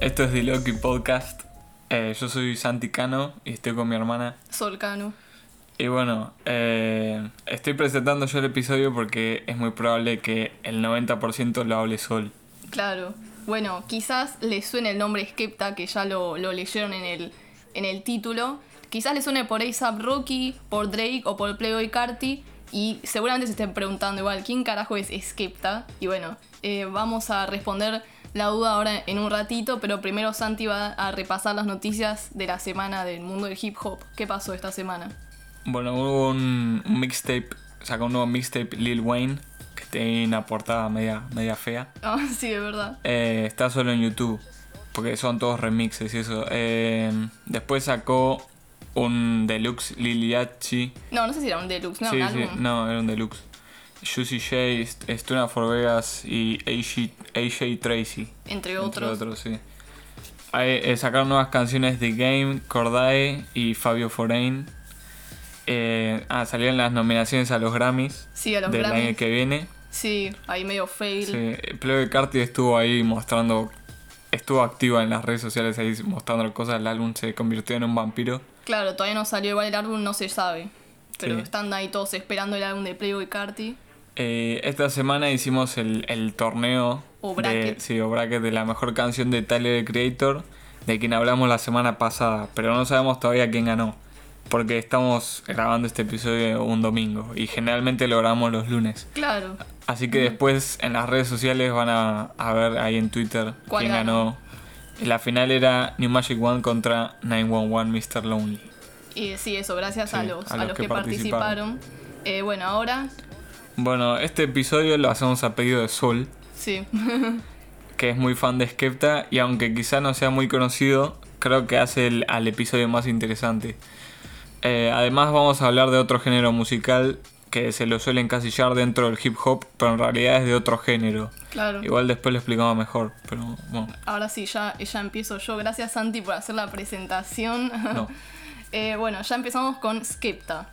Esto es The Loki Podcast. Eh, yo soy Santi Cano y estoy con mi hermana. Solcano. Y bueno, eh, estoy presentando yo el episodio porque es muy probable que el 90% lo hable Sol. Claro. Bueno, quizás les suene el nombre Skepta, que ya lo, lo leyeron en el, en el título. Quizás les suene por ASAP Rocky, por Drake o por Playboy Carti. Y seguramente se estén preguntando igual, ¿quién carajo es Skepta? Y bueno, eh, vamos a responder la duda ahora en un ratito, pero primero Santi va a repasar las noticias de la semana del mundo del hip hop. ¿Qué pasó esta semana? Bueno, hubo un, un mixtape, sacó un nuevo mixtape Lil Wayne, que tiene una portada media, media fea. Ah, sí, de verdad. Eh, está solo en YouTube, porque son todos remixes y eso. Eh, después sacó un deluxe Liliachi. No, no sé si era un deluxe, no, sí, un sí, no, era un deluxe. Juicy J, Stuna for Vegas y AJ, AJ Tracy. Entre Entre otros. otros, sí. Eh, sacaron nuevas canciones de Game, Cordae y Fabio Foreign. Eh, ah, salieron las nominaciones a los Grammys Sí, a los del Grammys. año que viene. Sí, ahí medio fail. Sí, Playboy Carti estuvo ahí mostrando, estuvo activa en las redes sociales ahí mostrando cosas. El álbum se convirtió en un vampiro. Claro, todavía no salió igual el álbum, no se sabe. Pero Sí. están ahí todos esperando el álbum de Playboy Carti. Eh, esta semana hicimos el, el torneo O de, bracket. sí, o bracket de la mejor canción de Tyler the Creator, de quien hablamos la semana pasada, pero no sabemos todavía quién ganó, porque estamos grabando este episodio un domingo y generalmente lo grabamos los lunes. Claro. Así que después en las redes sociales van a, a ver ahí en Twitter ¿Cuál quién ganó. La final era New Magic One contra 911 Mr. Lonely. Y sí, eso, gracias a los, a a los que, participaron. Eh, bueno, ahora, Bueno, este episodio lo hacemos a pedido de Sol. sí. que es muy fan de Skepta y aunque quizá no sea muy conocido, creo que hace el- al episodio más interesante. Eh, además vamos a hablar de otro género musical que se lo suele encasillar dentro del hip hop, pero en realidad es de otro género. claro. Igual después lo explicamos mejor, pero bueno, Ahora sí, ya, ya empiezo yo. Gracias, Santi, por hacer la presentación. no. Eh, bueno, ya empezamos con Skepta.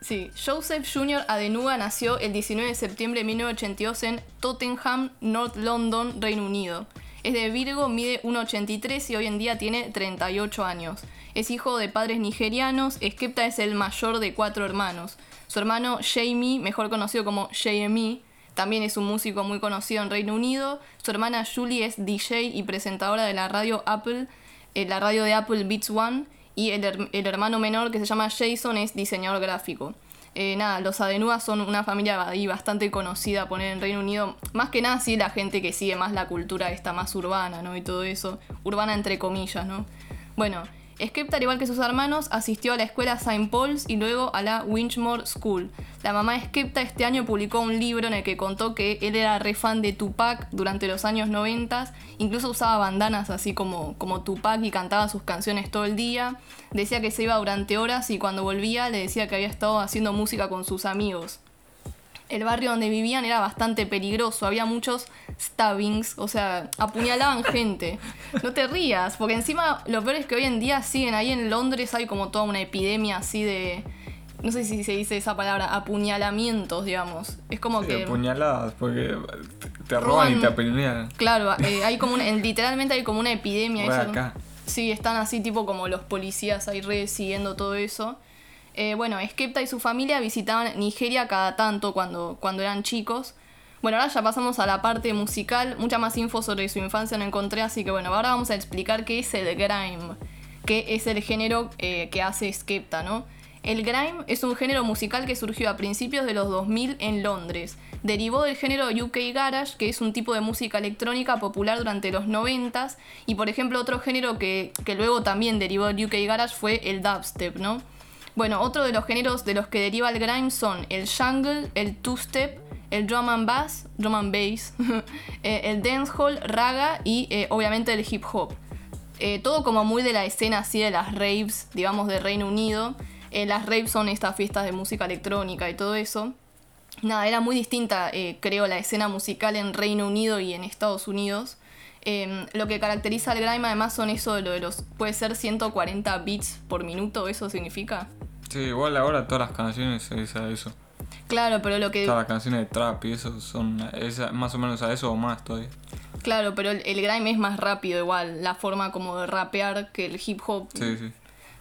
Sí, Joseph Jr. Adenuga nació el 19 de septiembre de 1982 en Tottenham, North London, Reino Unido. Es de Virgo, mide 1,83 y hoy en día tiene 38 años. Es hijo de padres nigerianos, Skepta es el mayor de cuatro hermanos. Su hermano Jamie, mejor conocido como JME, también es un músico muy conocido en Reino Unido. Su hermana Julie es DJ y presentadora de la radio Apple, eh, la radio de Apple Beats One. Y el, el hermano menor que se llama Jason es diseñador gráfico. Eh, nada, los Adenúas son una familia ahí bastante conocida poner en Reino Unido. Más que nada sí la gente que sigue más la cultura esta más urbana, ¿no? Y todo eso. Urbana entre comillas, ¿no? Bueno, Skepta, al igual que sus hermanos, asistió a la escuela St. Paul's y luego a la Winchmore School. La mamá de Skepta este año publicó un libro en el que contó que él era re fan de Tupac durante los años 90, incluso usaba bandanas así como, como Tupac y cantaba sus canciones todo el día. Decía que se iba durante horas y cuando volvía le decía que había estado haciendo música con sus amigos el barrio donde vivían era bastante peligroso, había muchos stabbings, o sea, apuñalaban gente. No te rías, porque encima lo peor es que hoy en día siguen ahí en Londres, hay como toda una epidemia así de, no sé si se dice esa palabra, apuñalamientos, digamos. Es como Sí, que... apuñaladas, porque te roban y te apuñalan. Claro, eh, hay como una- literalmente hay como una epidemia. Eso- acá. Sí, están así tipo como los policías ahí re siguiendo todo eso. Eh, bueno, Skepta y su familia visitaban Nigeria cada tanto cuando, cuando eran chicos. Bueno, ahora ya pasamos a la parte musical. Mucha más info sobre su infancia no encontré, así que bueno, ahora vamos a explicar qué es el grime, que es el género eh, que hace Skepta, ¿no? El grime es un género musical que surgió a principios de los 2000 en Londres. Derivó del género UK Garage, que es un tipo de música electrónica popular durante los 90s. Y por ejemplo, otro género que, que luego también derivó del UK Garage fue el dubstep, ¿no? Bueno, otro de los géneros de los que deriva el grime son el jungle, el two-step, el drum and bass, drum and bass, eh, el dancehall, raga y eh, obviamente el hip hop. Eh, todo como muy de la escena así de las raves, digamos, de Reino Unido. Las raves son estas fiestas de música electrónica y todo eso. Nada, era muy distinta, creo, la escena musical en Reino Unido y en Estados Unidos. Eh, lo que caracteriza al grime además son eso de lo de los, puede ser 140 beats por minuto, ¿eso significa? Sí, igual ahora todas las canciones es a eso. Claro, pero lo que... Todas las canciones de trap y eso son es más o menos a eso o más todavía. Claro, pero el, el grime es más rápido igual, la forma como de rapear que el hip hop. Sí, sí.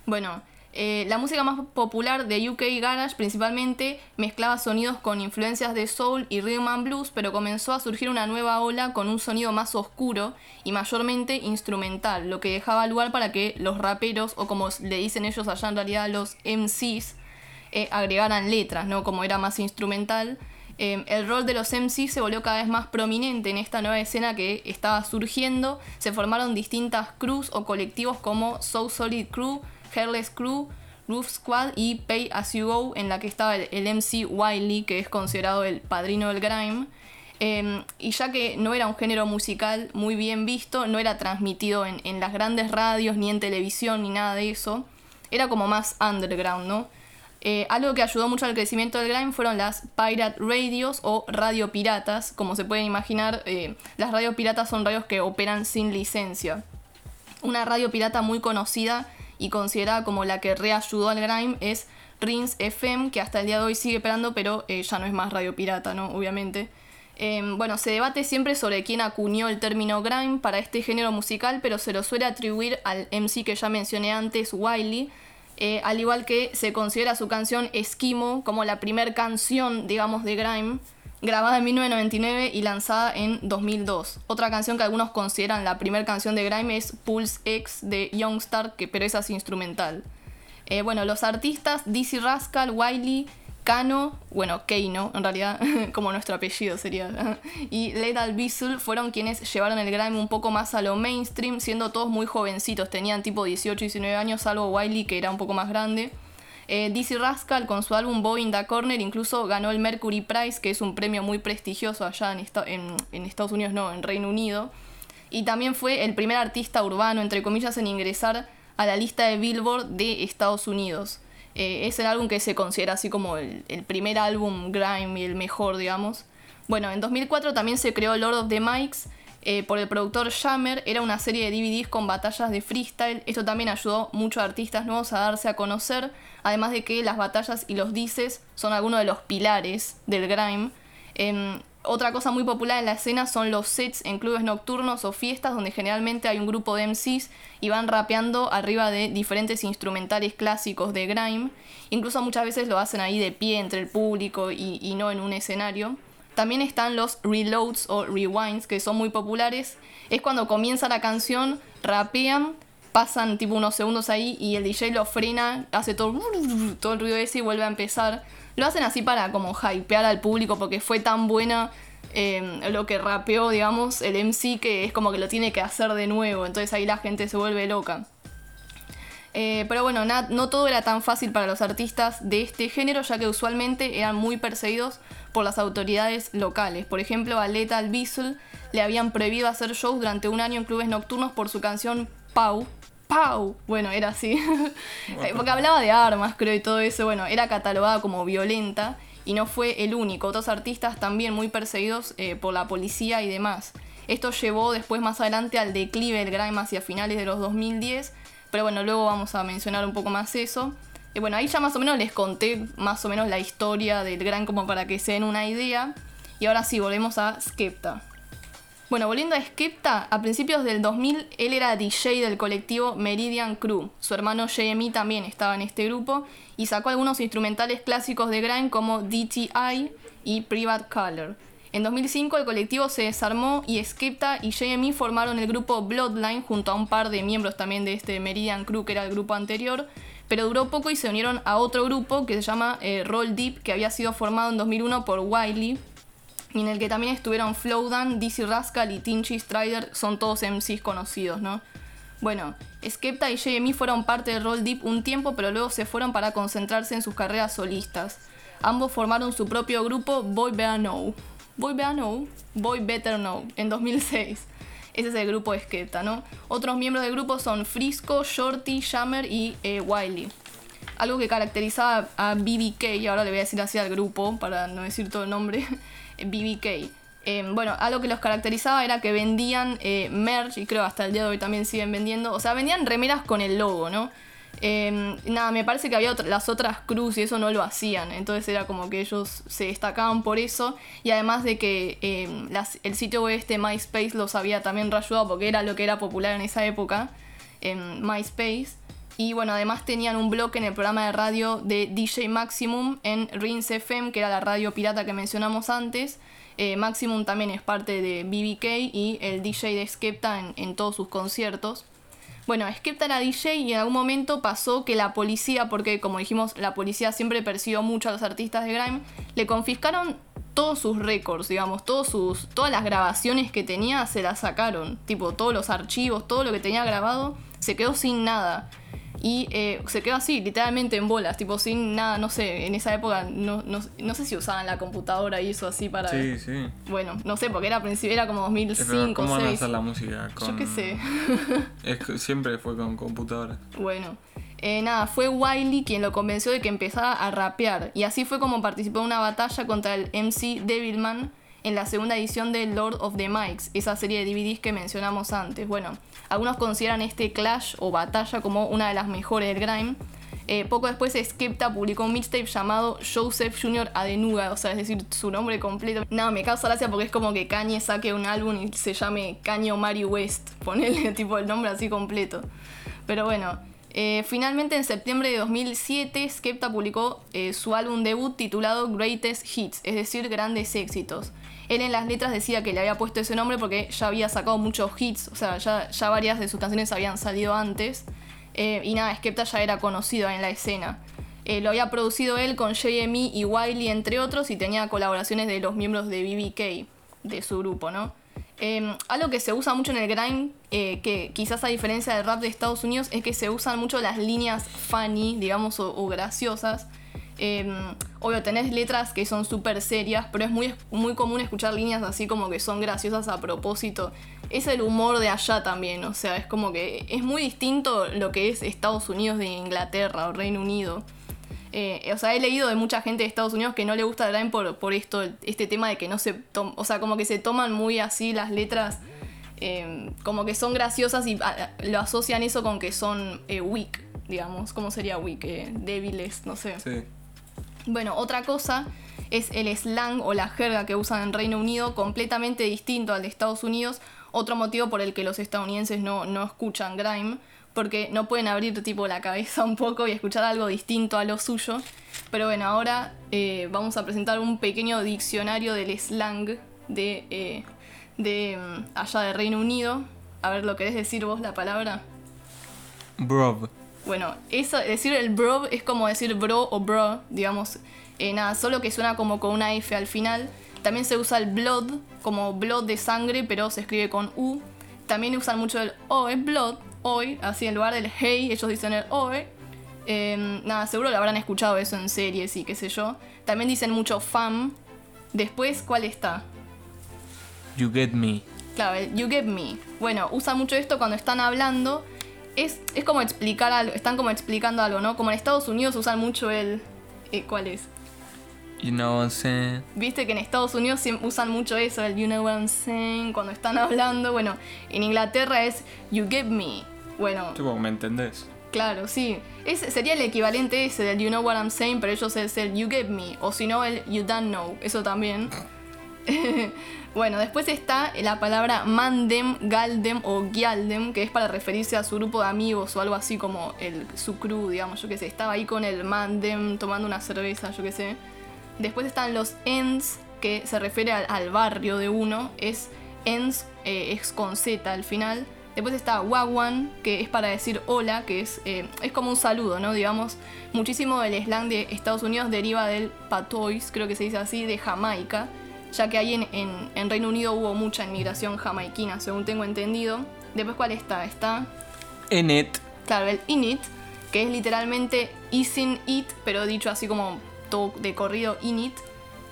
Bueno, eh, la música más popular de UK Garage principalmente mezclaba sonidos con influencias de soul y rhythm and blues, pero comenzó a surgir una nueva ola con un sonido más oscuro y mayormente instrumental, lo que dejaba lugar para que los raperos, o como le dicen ellos allá en realidad los MCs, eh, agregaran letras, ¿no? Como era más instrumental. Eh, el rol de los MCs se volvió cada vez más prominente en esta nueva escena que estaba surgiendo. Se formaron distintas crews o colectivos como So Solid Crew, Hairless Crew, Roof Squad y Pay As You Go, en la que estaba el, MC Wiley, que es considerado el padrino del grime. Em, y ya que no era un género musical muy bien visto, no era transmitido en, las grandes radios, ni en televisión, ni nada de eso, era como más underground, ¿no? Eh, algo que ayudó mucho al crecimiento del grime fueron las pirate radios o radio piratas. Como se pueden imaginar, eh, las radios piratas son radios que operan sin licencia. Una radio pirata muy conocida y considerada como la que reayudó al grime es Rins FM, que hasta el día de hoy sigue operando, pero eh, ya no es más radio pirata, ¿no? Obviamente. Eh, bueno, se debate siempre sobre quién acuñó el término grime para este género musical, pero se lo suele atribuir al MC que ya mencioné antes, Wiley, eh, al igual que se considera su canción Esquimo como la primera canción, digamos, de grime, grabada en 1999 y lanzada en 2002. Otra canción que algunos consideran la primera canción de grime es Pulse X de Youngstar, que, pero esa es instrumental. Eh, bueno, los artistas Dizzy Rascal, Wiley, Kano, bueno, Keino, en realidad, como nuestro apellido sería, y Lethal Beazle fueron quienes llevaron el grime un poco más a lo mainstream, siendo todos muy jovencitos, tenían tipo 18, 19 años, salvo Wiley, que era un poco más grande. Eh, Dizzy Rascal con su álbum Boy in the Corner incluso ganó el Mercury Prize, que es un premio muy prestigioso allá en, Estados Unidos, no, en Reino Unido. Y también fue el primer artista urbano, entre comillas, en ingresar a la lista de Billboard de Estados Unidos. Eh, es el álbum que se considera así como el, el, primer álbum grime y el mejor, digamos. Bueno, en 2004 también se creó Lord of the Mics eh, por el productor Jammer. Era una serie de DVDs con batallas de freestyle. Esto también ayudó mucho a artistas nuevos a darse a conocer. Además de que las batallas y los dices son algunos de los pilares del grime. Eh, otra cosa muy popular en la escena son los sets en clubes nocturnos o fiestas donde generalmente hay un grupo de MCs y van rapeando arriba de diferentes instrumentales clásicos de grime. Incluso muchas veces lo hacen ahí de pie entre el público y no en un escenario. También están los reloads o rewinds que son muy populares. Es cuando comienza la canción, rapean, pasan tipo unos segundos ahí y el DJ lo frena, hace todo, todo el ruido ese y vuelve a empezar. Lo hacen así para como hypear al público porque fue tan buena eh, lo que rapeó, digamos, el MC que es como que lo tiene que hacer de nuevo. Entonces ahí la gente se vuelve loca. Eh, pero bueno, no todo era tan fácil para los artistas de este género, ya que usualmente eran muy perseguidos por las autoridades locales. Por ejemplo, a Lethal Beazle le habían prohibido hacer shows durante un año en clubes nocturnos por su canción Pau, ¡Pau! Bueno, era así. Porque hablaba de armas, creo, y todo eso. Bueno, era catalogada como violenta y no fue el único. Otros artistas también muy perseguidos eh, por la policía y demás. Esto llevó después más adelante al declive del grime hacia finales de los 2010. Pero bueno, luego vamos a mencionar un poco más eso. Y bueno, ahí ya más o menos les conté más o menos la historia del grime como para que se den una idea. Y ahora sí, volvemos a Skepta. Bueno, volviendo a Skepta, a principios del 2000 él era DJ del colectivo Meridian Crew. Su hermano JME también estaba en este grupo y sacó algunos instrumentales clásicos de grime como DTI y Private Color. En 2005 el colectivo se desarmó y Skepta y JME formaron el grupo Bloodline junto a un par de miembros también de este Meridian Crew que era el grupo anterior, pero duró poco y se unieron a otro grupo que se llama eh, Roll Deep que había sido formado en 2001 por Wiley, y en el que también estuvieron Flowdan, Dizzy Rascal y Tinchy Strider, son todos MCs conocidos, ¿no? Bueno, Skepta y JME fueron parte de Roll Deep un tiempo, pero luego se fueron para concentrarse en sus carreras solistas. Ambos formaron su propio grupo Boy Better Know. Boy Better Know, Boy Better Know, en 2006. Ese es el grupo de Skepta, ¿no? Otros miembros del grupo son Frisco, Shorty, Jammer y eh, Wiley. Algo que caracterizaba a BBK, y ahora le voy a decir así al grupo, para no decir todo el nombre, BBK. Eh, bueno, algo que los caracterizaba era que vendían eh, merch, y creo hasta el día de hoy también siguen vendiendo, o sea, vendían remeras con el logo, ¿no? Eh, nada, me parece que había las otras cruz y eso no lo hacían. Entonces era como que ellos se destacaban por eso. Y además de que las- el sitio web este MySpace los había también reayudado porque era lo que era popular en esa época. En MySpace. Y bueno, además tenían un blog en el programa de radio de DJ Maximum en Rins FM, que era la radio pirata que mencionamos antes. Eh, Maximum también es parte de BBK y el DJ de Skepta en todos sus conciertos. Bueno, Skepta era DJ y en algún momento pasó que la policía, porque como dijimos, la policía siempre persiguió mucho a los artistas de Grime, le confiscaron todos sus récords, digamos, todos sus, todas las grabaciones que tenía se las sacaron. Tipo, todos los archivos, todo lo que tenía grabado, se quedó sin nada. Y eh, se quedó así, literalmente en bolas, tipo sin nada, no sé, en esa época no, no, no sé si usaban la computadora y eso así para... Sí, sí. Bueno, no sé, porque era, principio, era como Eh, pero 2005, ¿Cómo van a 2006. hacer la música? Con... Yo qué sé. Es que siempre fue con computadoras. Bueno, eh, nada, fue Wiley quien lo convenció de que empezara a rapear. Y así fue como participó en una batalla contra el MC Devilman en la segunda edición de Lord of the Mics, esa serie de DVDs que mencionamos antes. Bueno, algunos consideran este clash o batalla como una de las mejores del grime. Eh, poco después Skepta publicó un mixtape llamado Joseph Jr. Adenuga, o sea, es decir, su nombre completo. Nada, me causa gracia porque es como que Kanye saque un álbum y se llame Kanye Mari West, ponerle tipo el nombre así completo. Pero bueno, eh, finalmente en septiembre de 2007 Skepta publicó eh, su álbum debut titulado Greatest Hits, es decir, grandes éxitos. Él en las letras decía que le había puesto ese nombre porque ya había sacado muchos hits, o sea, ya, varias de sus canciones habían salido antes. Eh, y nada, Skepta ya era conocido en la escena. Eh, lo había producido él con JME y Wiley, entre otros, y tenía colaboraciones de los miembros de BBK, de su grupo, ¿no? Eh, algo que se usa mucho en el grime, eh, que quizás a diferencia del rap de Estados Unidos, es que se usan mucho las líneas funny, digamos, o, graciosas. Eh, obvio, tenés letras que son súper serias, pero es muy, muy común escuchar líneas así como que son graciosas a propósito. Es el humor de allá también, o sea, es como que es muy distinto lo que es Estados Unidos de Inglaterra o Reino Unido. Eh, o sea, he leído de mucha gente de Estados Unidos que no le gusta grime por, por esto, este tema de que no se o sea, como que se toman muy así las letras, eh, como que son graciosas y ah, lo asocian eso con que son eh, weak, digamos, ¿cómo sería weak? Débiles, no sé. Sí. Bueno, otra cosa es el slang o la jerga que usan en Reino Unido, completamente distinto al de Estados Unidos. Otro motivo por el que los estadounidenses no, no escuchan grime, porque no pueden abrir tipo la cabeza un poco y escuchar algo distinto a lo suyo. Pero bueno, ahora eh, vamos a presentar un pequeño diccionario del slang de, eh, de mm, allá de Reino Unido. A ver, ¿lo querés decir vos la palabra? Bro. Bueno, eso, decir el bro es como decir bro o bro, digamos, eh, nada, solo que suena como con una F al final. También se usa el blood, como blood de sangre, pero se escribe con U. También usan mucho el oe, blood, hoy, así en lugar del hey, ellos dicen el oe. Eh, nada, seguro lo habrán escuchado eso en series y qué sé yo. También dicen mucho fam. Después, ¿cuál está? You get me. Claro, el you get me. Bueno, usa mucho esto cuando están hablando. Es, es como explicar algo, están como explicando algo, ¿no? Como en Estados Unidos usan mucho el... eh, ¿Cuál es? You know what I'm saying? Viste que en Estados Unidos usan mucho eso, el you know what I'm saying, cuando están hablando. Bueno, en Inglaterra es you get me. Bueno, Tipo, ¿me entendés? claro, sí. Es, sería el equivalente ese del you know what I'm saying, pero ellos es el you get me. O si no, el you don't know. Eso también. Bueno, después está la palabra mandem, galdem o gialdem, que es para referirse a su grupo de amigos o algo así como el, su crew, digamos, yo qué sé. Estaba ahí con el mandem tomando una cerveza, yo qué sé. Después están los ends, que se refiere al, barrio de uno. Es ends, eh, es con Z al final. Después está wagwan, que es para decir hola, que es, eh, es como un saludo, ¿no? Digamos, muchísimo del slang de Estados Unidos deriva del patois, creo que se dice así, de Jamaica, ya que ahí en, en- en Reino Unido hubo mucha inmigración jamaiquina, según tengo entendido. Después, ¿cuál está? Está, En it. claro, el init, que es literalmente isin it, pero dicho así como todo de corrido init.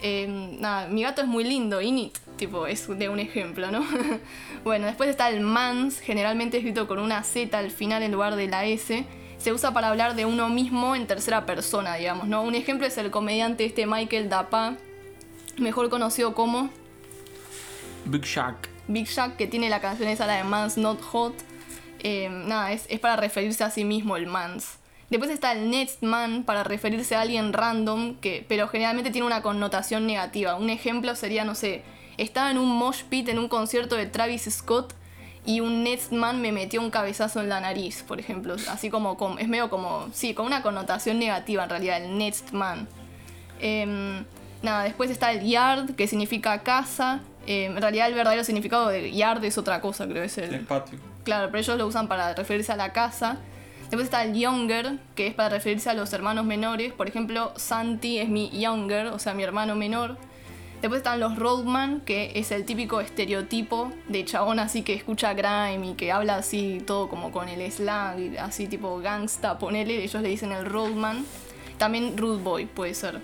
Eh, nada, mi gato es muy lindo, init, tipo, es de un ejemplo, ¿no? bueno, después está el mans, generalmente escrito con una Z al final en lugar de la S. Se usa para hablar de uno mismo en tercera persona, digamos, ¿no? Un ejemplo es el comediante este Michael Dapa, mejor conocido como Big Shack. Big Jack, que tiene la canción esa, la de Mans Not Hot. Eh, nada, es, es para referirse a sí mismo el Mans. Después está el next man para referirse a alguien random, que, pero generalmente tiene una connotación negativa. Un ejemplo sería, no sé, estaba en un mosh pit en un concierto de Travis Scott y un next man me metió un cabezazo en la nariz, por ejemplo. Así como, como es medio como, sí, con una connotación negativa en realidad, el next man. Em, nada, después está el yard, que significa casa. Em, en realidad el verdadero significado de yard es otra cosa, creo, es el... El patio. Claro, pero ellos lo usan para referirse a la casa. Después está el younger, que es para referirse a los hermanos menores. Por ejemplo, Santi es mi younger, o sea, mi hermano menor. Después están los roadman, que es el típico estereotipo de chabón así que escucha grime y que habla así todo como con el slang, así tipo gangsta, ponele, ellos le dicen el roadman. También rude boy puede ser.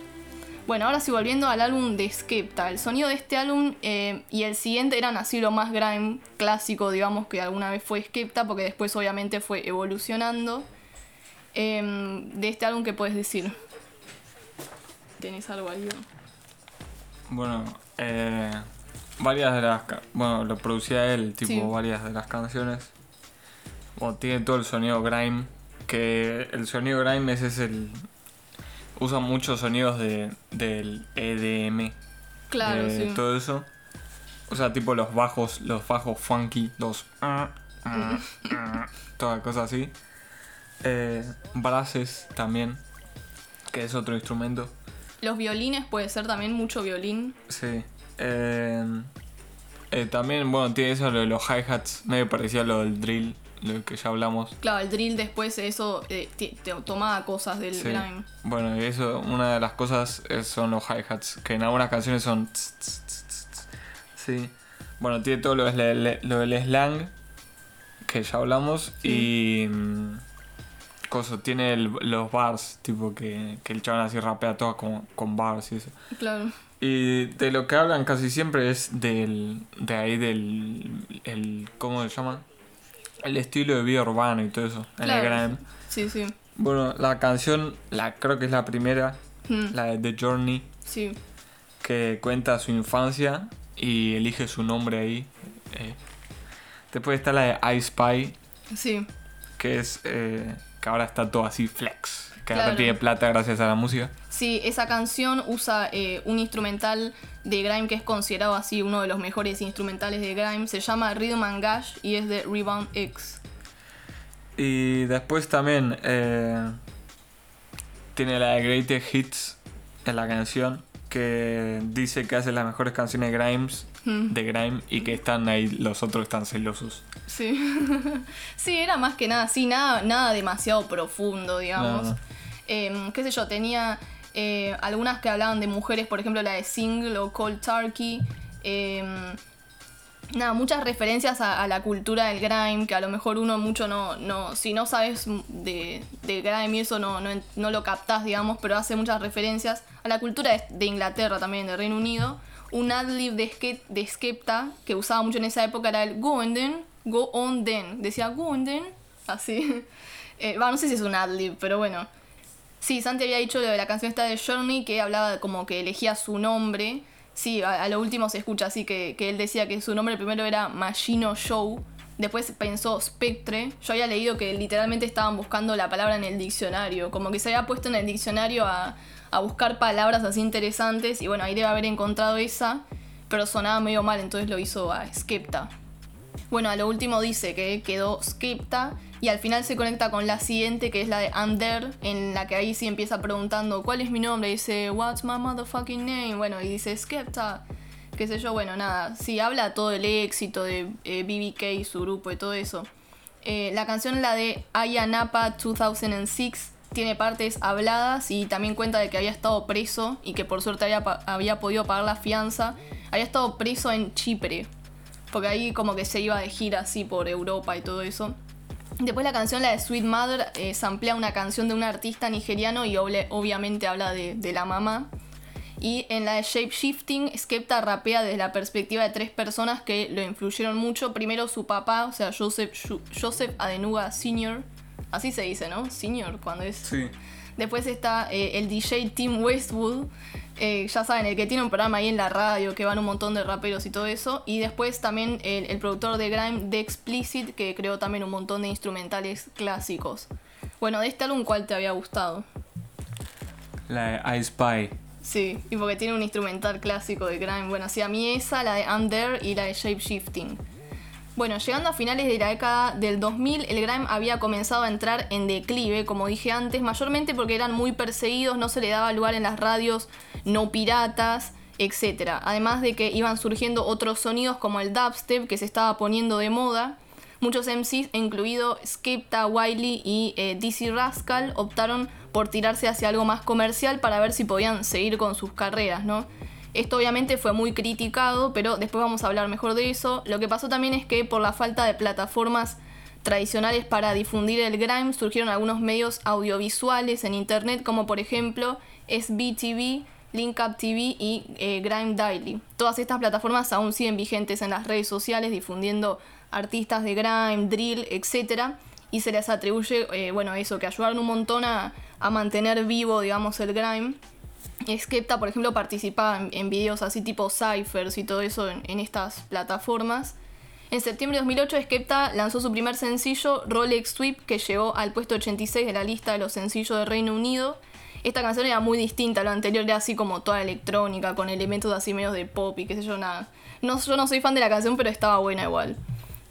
Bueno, ahora sí volviendo al álbum de Skepta. El sonido de este álbum eh, y el siguiente eran así lo más grime clásico, digamos, que alguna vez fue Skepta, porque después obviamente fue evolucionando. Em, de este álbum, ¿qué puedes decir? ¿Tenés algo ahí? Bueno, eh, varias de las... Bueno, lo producía él, tipo Sí. varias de las canciones. Bueno, tiene todo el sonido grime, que el sonido grime ese es el... Usa muchos sonidos de, del EDM. Claro, de sí. todo eso. O sea, tipo los bajos, los bajos funky, los... toda cosa así. Eh, brasses también, que es otro instrumento. Los violines puede ser también mucho violín. Sí. Eh, eh, también, bueno, tiene eso lo de los hi-hats, medio parecido a lo del drill, lo que ya hablamos. Claro, el drill después eso eh, te- tomaba cosas del Sí. grime. Bueno, y eso, una de las cosas son los hi-hats, que en algunas canciones son... tss, tss, tss. Sí. Bueno, tiene todo lo, del- lo del slang, que ya hablamos, y... mm, Coso, tiene el- los bars, tipo que, que el chaval así rapea todo con, con bars y eso. Claro. Y de lo que hablan casi siempre es del. de ahí del. El, ¿Cómo se llama? El estilo de vida urbano y todo eso. En el Claro. grime. Sí, sí. Bueno, la canción, la, creo que es la primera, Mm, la de The Journey, sí. que cuenta su infancia y elige su nombre ahí. eh. Después está la de I Spy, Sí. que es. eh, que ahora está todo así flex. Que ahora tiene plata gracias a la música. Sí, esa canción usa eh, un instrumental de Grime que es considerado así uno de los mejores instrumentales de Grime. Se llama Rhythm and Gash y es de Rebound X. Y después también eh, tiene la de Greatest Hits en la canción que dice que hace las mejores canciones de Grimes Mm, de Grime y que están ahí los otros están celosos. Sí. sí, era más que nada, sí, nada, nada demasiado profundo, digamos. No, no. Em, qué sé yo, tenía eh, algunas que hablaban de mujeres, por ejemplo la de Single o Cold Turkey. Em, nada, muchas referencias a, la cultura del grime, que a lo mejor uno mucho no, no si no sabes de, de grime y eso no, no, no lo captás, digamos, pero hace muchas referencias a la cultura de, Inglaterra también, de Reino Unido. Un adlib de, Ske- de Skepta que usaba mucho en esa época era el go on then, go on then. Decía go on then, así. Eh, va, no sé si es un adlib, pero bueno. Sí, Santi había dicho lo de la canción esta de Journey que hablaba como que elegía su nombre. Sí, a, a lo último se escucha así que, que él decía que su nombre primero era Machino Show. Después pensó Spectre. Yo había leído que literalmente estaban buscando la palabra en el diccionario. Como que se había puesto en el diccionario a, a buscar palabras así interesantes. Y bueno, ahí debe haber encontrado esa. Pero sonaba medio mal, entonces lo hizo a Skepta. Bueno, a lo último dice que quedó Skepta y al final se conecta con la siguiente que es la de Under, en la que ahí sí empieza preguntando cuál es mi nombre, y dice What's my motherfucking name, bueno, y dice Skepta, qué sé yo, bueno, nada, sí, habla todo el éxito de eh, BBK y su grupo y todo eso. Eh, la canción, la de Aya Napa 2006, tiene partes habladas y también cuenta de que había estado preso y que por suerte había podido pagar la fianza. Había estado preso en Chipre, porque ahí como que se iba de gira así por Europa y todo eso. Después la canción, la de Sweet Mother, eh, samplea una canción de un artista nigeriano y obviamente habla de, la mamá. Y en la de Shape Shifting, Skepta rapea desde la perspectiva de tres personas que lo influyeron mucho. Primero su papá, o sea, Joseph, Joseph Adenuga Sr. Así se dice, ¿no? Senior, cuando es... Sí. Después está eh, el DJ Tim Westwood, eh, ya saben, el que tiene un programa ahí en la radio, que van un montón de raperos y todo eso. Y después también el, el productor de Grime, The Explicit, que creó también un montón de instrumentales clásicos. Bueno, de este álbum, ¿cuál te había gustado? La de I Spy. Sí, y porque tiene un instrumental clásico de grime. Bueno, sí, a mí esa, la de Under y la de Shape Shifting. Bueno, llegando a finales de la década del 2000, el grime había comenzado a entrar en declive, como dije antes, mayormente porque eran muy perseguidos, no se le daba lugar en las radios no piratas, etc. Además de que iban surgiendo otros sonidos como el dubstep que se estaba poniendo de moda. Muchos MCs, incluido Skepta, Wiley y eh, DC Rascal, optaron por tirarse hacia algo más comercial para ver si podían seguir con sus carreras, ¿no? Esto obviamente fue muy criticado, pero después vamos a hablar mejor de eso. Lo que pasó también es que por la falta de plataformas tradicionales para difundir el grime surgieron algunos medios audiovisuales en internet como por ejemplo SBTV, Link Up TV y eh, Grime Daily. Todas estas plataformas aún siguen vigentes en las redes sociales difundiendo artistas de grime, drill, etc. Y se les atribuye, eh, bueno, eso, que ayudaron un montón a, a mantener vivo, digamos, el grime. Skepta, por ejemplo, participaba en, videos así tipo Cyphers y todo eso en, en, estas plataformas. En septiembre de 2008, Skepta lanzó su primer sencillo, Rolex Sweep, que llegó al puesto 86 de la lista de los sencillos de Reino Unido. Esta canción era muy distinta a lo anterior, era así como toda electrónica, con elementos así medios de pop y qué sé yo, nada. No, yo no soy fan de la canción, pero estaba buena igual.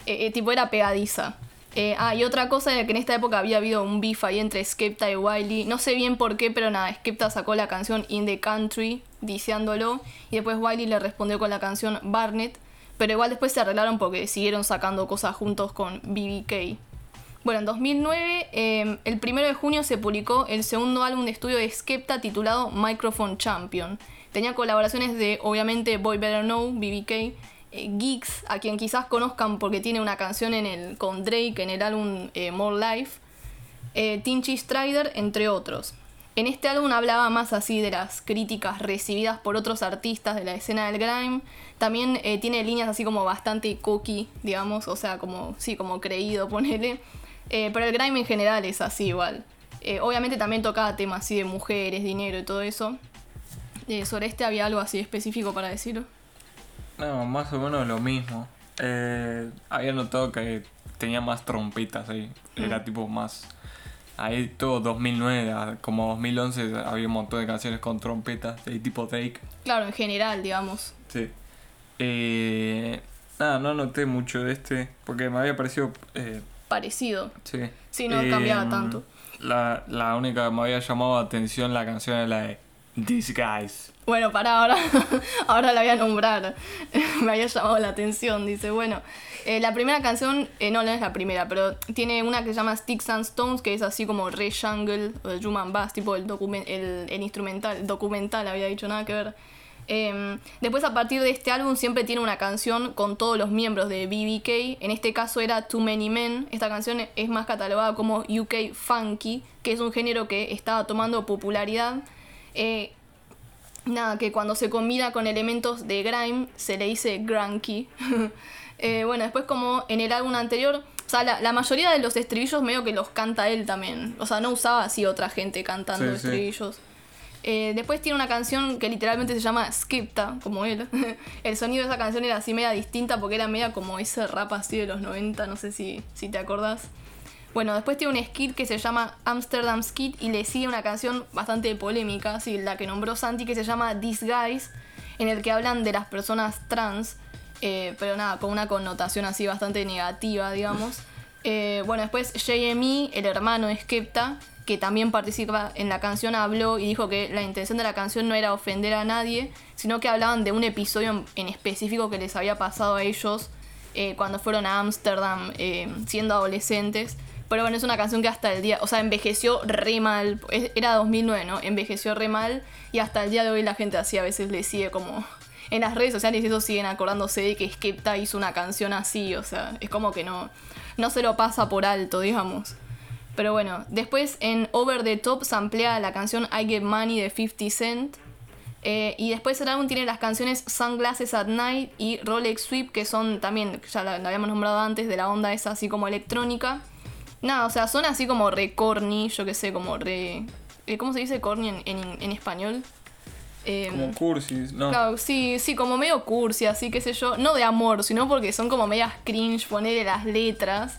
Eh, eh, tipo, era pegadiza. Eh, ah, y otra cosa era que en esta época había habido un beef ahí entre Skepta y Wiley. No sé bien por qué, pero nada, Skepta sacó la canción In the Country, diciéndolo, y después Wiley le respondió con la canción Barnett, pero igual después se arreglaron porque siguieron sacando cosas juntos con BBK. Bueno, en 2009, eh, el 1 de junio se publicó el segundo álbum de estudio de Skepta titulado Microphone Champion. Tenía colaboraciones de, obviamente, Boy Better Know, BBK, eh, Geeks, a quien quizás conozcan porque tiene una canción en el, con Drake en el álbum eh, More Life, eh, Tinchy Strider, entre otros. En este álbum hablaba más así de las críticas recibidas por otros artistas de la escena del grime. También tiene líneas así como bastante cookie, digamos, o sea, como, sí, como creído, ponele. Pero el grime en general es así igual. Obviamente también tocaba temas así de mujeres, dinero y todo eso. Sobre este había algo así específico para decirlo. No, más o menos lo mismo. Eh, había notado que tenía más trompetas ahí. Era Mm. tipo más. Ahí todo 2009, a- como 2011 había un montón de canciones con trompetas, de tipo Drake. Claro, en general, digamos. Sí. Eh, nada, no noté mucho de este, porque me había parecido. eh, Parecido. sí. Sí, no cambiaba tanto. La, la única que me había llamado la atención la canción era la de These Guys. Bueno, para ahora, ahora la voy a nombrar. Me había llamado la atención, dice. Bueno, eh, la primera canción, eh, no, no es la primera, pero tiene una que se llama Sticks and Stones, que es así como Re Jungle o Human Bass, tipo el, el, el instrumental, documental, había dicho nada que ver. Eh, después, a partir de este álbum, siempre tiene una canción con todos los miembros de BBK. En este caso era Too Many Men. Esta canción es más catalogada como UK Funky, que es un género que estaba tomando popularidad. Eh, nada, que cuando se combina con elementos de grime se le dice grunky. Eh, bueno, después como en el álbum anterior, o sea, la, la mayoría de los estribillos medio que los canta él también. O sea, no usaba así otra gente cantando Sí, sí. estribillos. Eh, después tiene una canción que literalmente se llama Skipta, como él. el sonido de esa canción era así media distinta porque era media como ese rap así de los 90, no sé si, si te acordás. Bueno, después tiene un skit que se llama Amsterdam Skit y le sigue una canción bastante polémica, sí, la que nombró Santi, que se llama Guys, en el que hablan de las personas trans, eh, pero nada, con una connotación así bastante negativa, digamos. Eh, bueno, después JME, el hermano de Skepta, que también participa en la canción, habló y dijo que la intención de la canción no era ofender a nadie, sino que hablaban de un episodio en- específico que les había pasado a ellos eh, cuando fueron a Ámsterdam siendo adolescentes. Pero bueno, es una canción que hasta el día, o sea, envejeció re mal. Era 2009, ¿no? Envejeció re mal y hasta el día de hoy la gente así a veces le sigue como... En las redes sociales eso siguen acordándose de que Skepta hizo una canción así, o sea, es como que no, no se lo pasa por alto, digamos. Pero bueno, después en Over the Top se amplía la canción I Get Money de 50 Cent. Eh, y después el álbum tiene las canciones Sunglasses at Night y Rolex Sweep, que son también, ya la, la habíamos nombrado antes, de la onda esa así como electrónica. Nada, o sea, son así como re corny, yo que sé, como re... eh, ¿Cómo se dice corny en, en- en español? Em, Como cursis, ¿no? Claro, sí, sí, como medio cursi, así qué sé yo. No de amor, sino porque son como medias cringe ponerle las letras.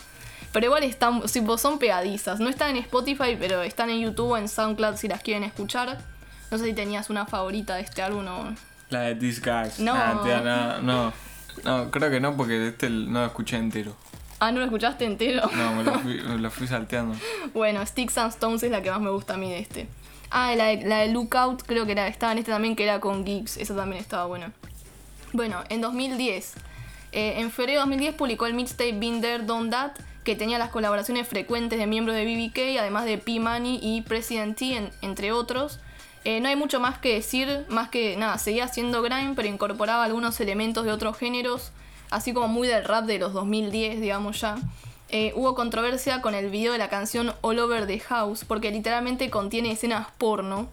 Pero igual están, tipo, son pegadizas. No están en Spotify, pero están en YouTube o en SoundCloud si las quieren escuchar. No sé si tenías una favorita de este álbum o... La de Guys. No. Ah, tía, no, no. No, creo que no, porque este no lo escuché entero. Ah, ¿no lo escuchaste entero? No, me lo fui, me lo fui salteando. Bueno, Sticks and Stones es la que más me gusta a mí de este. Ah, la de, la de Lookout creo que era, estaba en este también, que era con Geeks. Esa también estaba buena. Bueno, en 2010. eh, en febrero de 2010 publicó el mixtape Been There, Done That, que tenía las colaboraciones frecuentes de miembros de BBK, además de P-Money y President T, en- entre otros. Eh, no hay mucho más que decir, más que nada, seguía haciendo grime, pero incorporaba algunos elementos de otros géneros, así como muy del rap de los 2010, digamos ya. Eh, hubo controversia con el video de la canción All Over the House, porque literalmente contiene escenas porno,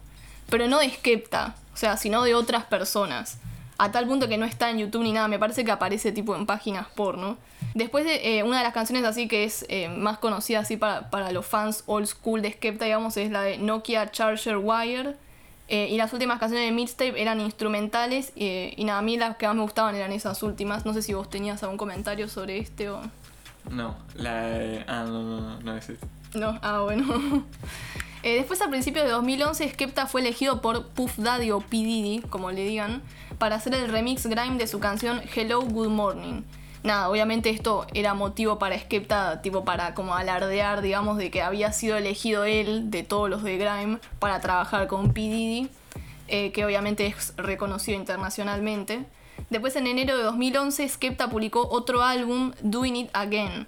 pero no de Skepta, o sea, sino de otras personas. A tal punto que no está en YouTube ni nada, me parece que aparece tipo en páginas porno. Después de eh, una de las canciones así que es eh, más conocida así para, para los fans old school de Skepta, digamos, es la de Nokia Charger Wire. Eh, y las últimas canciones de Mixtape eran instrumentales eh, y nada, a mí las que más me gustaban eran esas últimas. No sé si vos tenías algún comentario sobre este o... No, la de. Ah, no, no, no, no es este. No, ah, bueno. Eh, después, a principios de 2011, Skepta fue elegido por Puff Daddy o P. Diddy, como le digan, para hacer el remix grime de su canción Hello Good Morning. Nada, obviamente esto era motivo para Skepta, tipo para como alardear, digamos, de que había sido elegido él, de todos los de grime, para trabajar con P. Diddy, eh, que obviamente es reconocido internacionalmente. Después, en enero de 2011, Skepta publicó otro álbum, Doing It Again,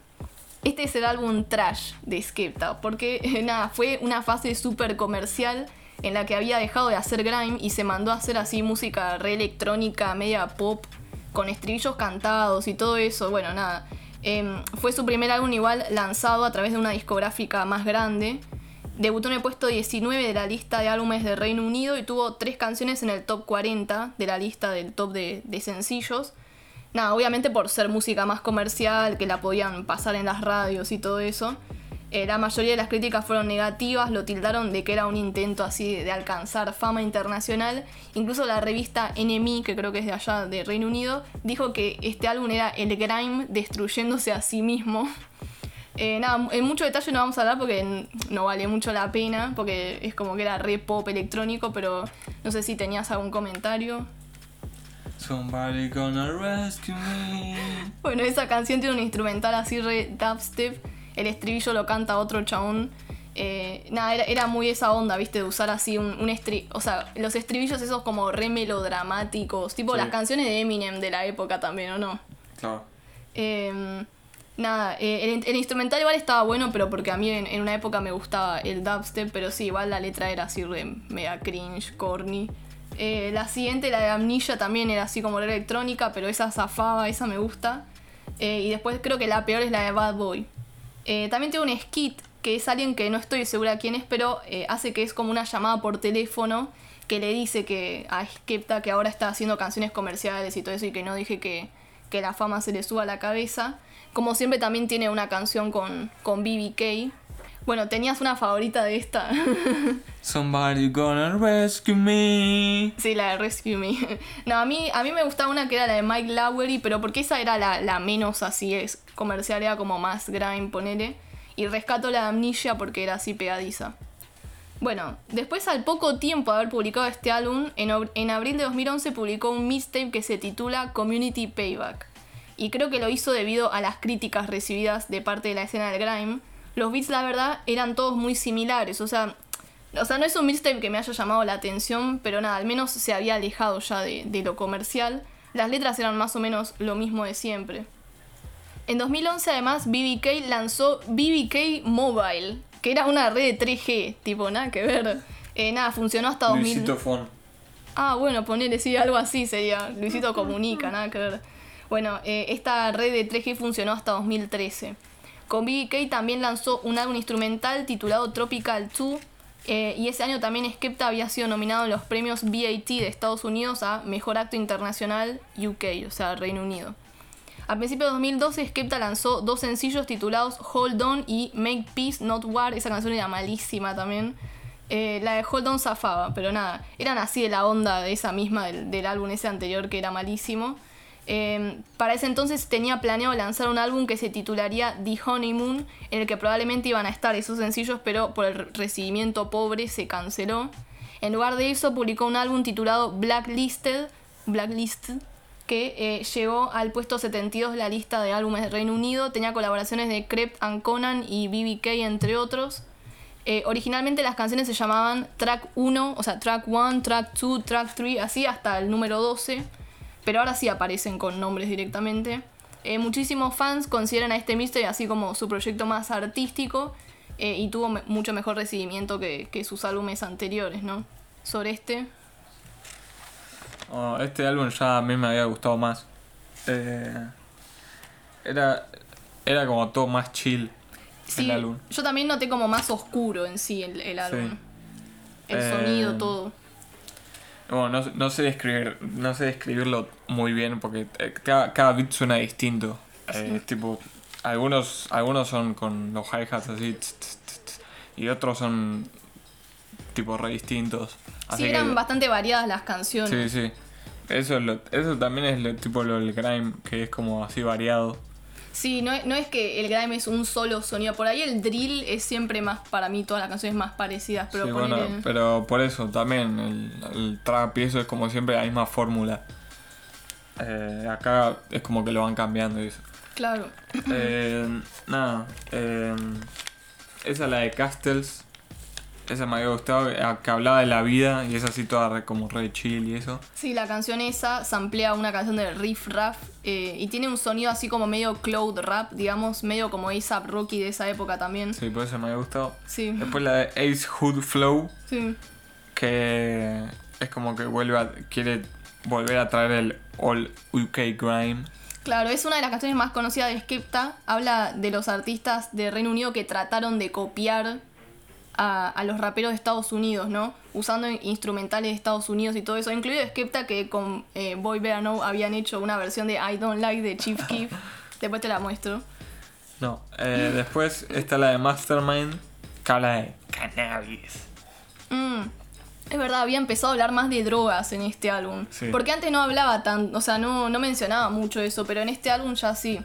este es el álbum trash de Skepta, porque nada, fue una fase súper comercial en la que había dejado de hacer grime y se mandó a hacer así música re electrónica, media pop, con estribillos cantados y todo eso. Bueno, nada. Em, fue su primer álbum igual lanzado a través de una discográfica más grande. Debutó en el puesto 19 de la lista de álbumes de Reino Unido y tuvo tres canciones en el top 40 de la lista del top de, de sencillos. Nada, obviamente por ser música más comercial, que la podían pasar en las radios y todo eso. Eh, la mayoría de las críticas fueron negativas, lo tildaron de que era un intento así de alcanzar fama internacional. Incluso la revista NME, que creo que es de allá de Reino Unido, dijo que este álbum era el grime destruyéndose a sí mismo. Eh, nada, en mucho detalle no vamos a hablar porque no vale mucho la pena, porque es como que era re pop electrónico, pero no sé si tenías algún comentario. Somebody gonna rescue me. Bueno, esa canción tiene un instrumental así re dubstep. El estribillo lo canta otro chabón. Eh, nada, era, era muy esa onda, viste, de usar así un, un estri... O sea, los estribillos esos como re melodramáticos. Tipo Sí. las canciones de Eminem de la época también, ¿o no? Claro. Eh, nada, eh, el, el instrumental igual estaba bueno, pero porque a mí en, en una época me gustaba el dubstep, pero sí, igual la letra era así re mega cringe, corny. Eh, la siguiente, la de Amnesia, también era así como re electrónica, pero esa zafaba, esa me gusta. Y después creo que la peor es la de Bad Boy. Eh, también tengo un skit, que es alguien que no estoy segura quién es, pero eh, hace que es como una llamada por teléfono que le dice que a Skepta que ahora está haciendo canciones comerciales y todo eso y que no dije que, que la fama se le suba a la cabeza. Como siempre también tiene una canción con, con BBK. Bueno, tenías una favorita de esta. Somebody gonna rescue me. sí, la de Rescue Me. no, a mí, a mí me gustaba una que era la de Mike Lowery, pero porque esa era la, la menos así es comercial, era como más grime, ponele. Y rescato la de Amnesia porque era así pegadiza. Bueno, después al poco tiempo de haber publicado este álbum, en, en abril de 2011 publicó un mixtape que se titula Community Payback. Y creo que lo hizo debido a las críticas recibidas de parte de la escena del grime. Los beats, la verdad, eran todos muy similares, o sea, o sea, no es un mixtape que me haya llamado la atención, pero nada, al menos se había alejado ya de, de lo comercial. Las letras eran más o menos lo mismo de siempre. En 2011 además BBK lanzó BBK Mobile, que era una red de 3G, tipo nada que ver. Eh, nada, funcionó hasta 2000. Luisito Fon. Ah, bueno, ponele, sí, algo así sería. Luisito Comunica, nada que ver. Bueno, eh, esta red de 3G funcionó hasta 2013. Con BBK también lanzó un álbum instrumental titulado Tropical 2. eh, y ese año también Skepta había sido nominado en los premios BAT de Estados Unidos a Mejor Acto Internacional UK, o sea, Reino Unido. A principios de 2012, Skepta lanzó dos sencillos titulados Hold On y Make Peace Not War. Esa canción era malísima también. Eh, la de Hold On zafaba, pero nada, eran así de la onda de esa misma del, del álbum ese anterior que era malísimo. Eh, para ese entonces tenía planeado lanzar un álbum que se titularía The Honeymoon, en el que probablemente iban a estar esos sencillos, pero por el recibimiento pobre se canceló. En lugar de eso, publicó un álbum titulado Blacklisted, que eh, llegó al puesto 72 de la lista de álbumes de Reino Unido. Tenía colaboraciones de Crept and Conan y BBK, entre otros. Eh, originalmente las canciones se llamaban Track 1, o sea, Track 1, Track 2, Track 3, así hasta el número 12. Pero ahora sí aparecen con nombres directamente. Eh, muchísimos fans consideran a este Mystery así como su proyecto más artístico y tuvo mucho mejor recibimiento que, que sus álbumes anteriores, ¿no? Sobre este, Oh, este álbum ya a mí me había gustado más. Eh, era, era como todo más chill el álbum. Yo también noté como más oscuro en sí el, álbum. El sonido, eh, todo. Bueno, no, sé describir, no sé describirlo muy bien porque eh, cada, cada beat suena distinto. tipo, algunos, algunos son con los hi-hats así y otros son tipo re distintos. sí, eran bastante variadas las canciones. Sí, sí. Eso, eso también es lo, tipo lo del grime, que es como así variado. Sí, no, no es que el grime es un solo sonido. Por ahí el drill es siempre más, para mí, todas las canciones más parecidas. Pero, sí, pero por eso también el, trap y eso es como siempre la misma fórmula. Eh, acá es como que lo van cambiando y eso. Claro. Eh, nada. Eh, esa es la de Castles. Esa me había gustado, eh, que hablaba de la vida y es así toda como re chill y eso. Sí, la canción esa samplea una canción de Riff Raff eh, y tiene un sonido así como medio cloud rap, digamos, medio como ASAP Rocky de esa época también. Sí, por eso me había gustado. Sí. Después la de Ace Hood Flow. Sí. Que es como que vuelve a, quiere volver a traer el All UK Grime. Claro, es una de las canciones más conocidas de Skepta. Habla de los artistas de Reino Unido que trataron de copiar a, los raperos de Estados Unidos, ¿no? Usando instrumentales de Estados Unidos y todo eso, incluido Skepta que con eh, Boy Bear No habían hecho una versión de I Don't Like de Chief Keef. Después te la muestro. No, eh, después está la de Mastermind, que habla de cannabis. Mm, es verdad, había empezado a hablar más de drogas en este álbum. Porque antes no hablaba tan, o sea, no, no mencionaba mucho eso, pero en este álbum ya sí.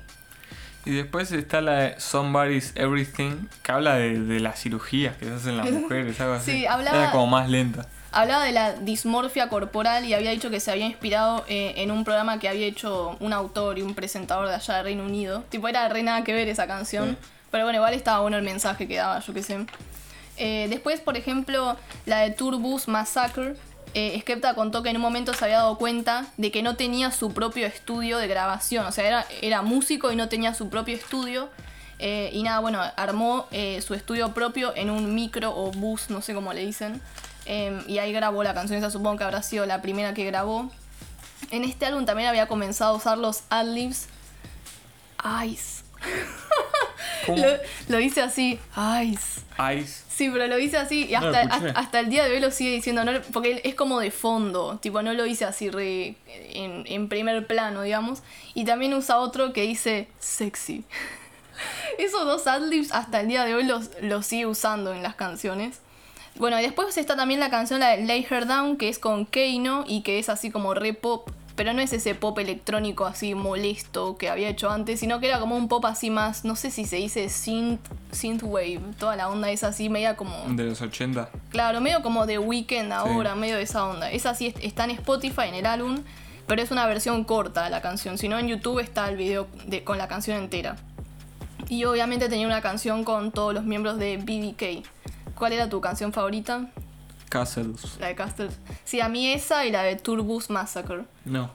Y después está la de Somebody's Everything, que habla de, las cirugías que se hacen las mujeres, algo así. Sí, hablaba, Era como más lenta. Hablaba de la dismorfia corporal y había dicho que se había inspirado eh, en un programa que había hecho un autor y un presentador de allá de Reino Unido. Tipo, era re nada que ver esa canción. Pero bueno, igual estaba bueno el mensaje que daba, yo qué sé. Eh, después, por ejemplo, la de Turbus Massacre, eh, Skepta contó que en un momento se había dado cuenta de que no tenía su propio estudio de grabación, o sea, era, músico y no tenía su propio estudio. Eh, y nada, bueno, armó eh, su estudio propio en un micro o bus, no sé cómo le dicen. Em, y ahí grabó la canción, esa supongo que habrá sido la primera que grabó. En este álbum también había comenzado a usar los adlibs. Ice. lo, lo, dice así, Ice. Ice. Sí, pero lo hice así y hasta, hasta, el día de hoy lo sigue diciendo, porque es como de fondo, tipo, no lo hice así re en, primer plano, digamos. Y también usa otro que dice sexy. Esos dos adlibs hasta el día de hoy los, los sigue usando en las canciones. Bueno, y después está también la canción la de Lay Her Down, que es con Keino y que es así como re pop pero no es ese pop electrónico así molesto que había hecho antes, sino que era como un pop así más, no sé si se dice synth, synthwave, toda la onda es así, media como... De los 80. Claro, medio como de Weekend ahora, medio de esa onda. Es así, está en Spotify, en el álbum, pero es una versión corta de la canción, si no en YouTube está el video de, con la canción entera. Y obviamente tenía una canción con todos los miembros de BBK. ¿Cuál era tu canción favorita? Castles. La de Castles. Sí, a mí esa y la de Turbus Massacre. No.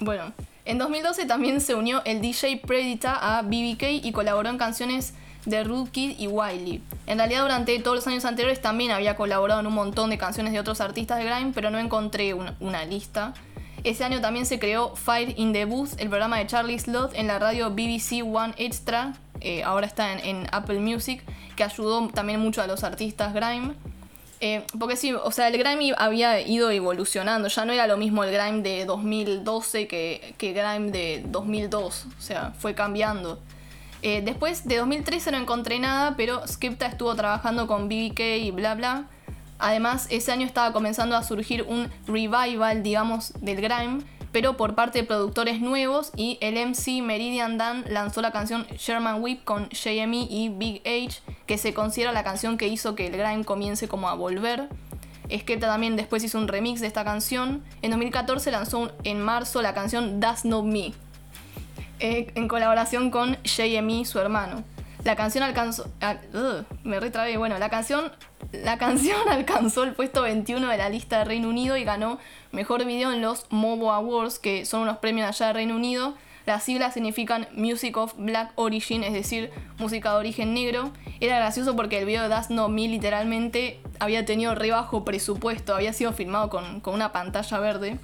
Bueno, en 2012 también se unió el DJ Predita a BBK y colaboró en canciones de Kid y Wiley. En realidad durante todos los años anteriores también había colaborado en un montón de canciones de otros artistas de grime, pero no encontré una, lista. Ese año también se creó Fire in the Booth, el programa de Charlie Slot en la radio BBC One Extra, eh, ahora está en Apple Music, que ayudó también mucho a los artistas grime. Eh, porque sí, o sea, el grime había ido evolucionando, ya no era lo mismo el grime de 2012 que, que grime de 2002, o sea, fue cambiando. Eh, después de 2013 no encontré nada, pero Skepta estuvo trabajando con BBK y bla bla. Además, ese año estaba comenzando a surgir un revival, digamos, del grime, pero por parte de productores nuevos y el MC Meridian Dan lanzó la canción Sherman Whip con JME y Big H, que se considera la canción que hizo que el grime comience como a volver. Skepta también después hizo un remix de esta canción. En 2014 lanzó en marzo la canción That's Not Me, eh, en colaboración con JME, su hermano. La canción alcanzó. ah, me retrabé. Bueno, la canción, la canción alcanzó el puesto 21 de la lista de Reino Unido y ganó mejor video en los MOBO Awards, que son unos premios allá de Reino Unido. Las siglas significan Music of Black Origin, es decir, música de origen negro. Era gracioso porque el video de Das No Me literalmente había tenido re bajo presupuesto, había sido filmado con, con una pantalla verde.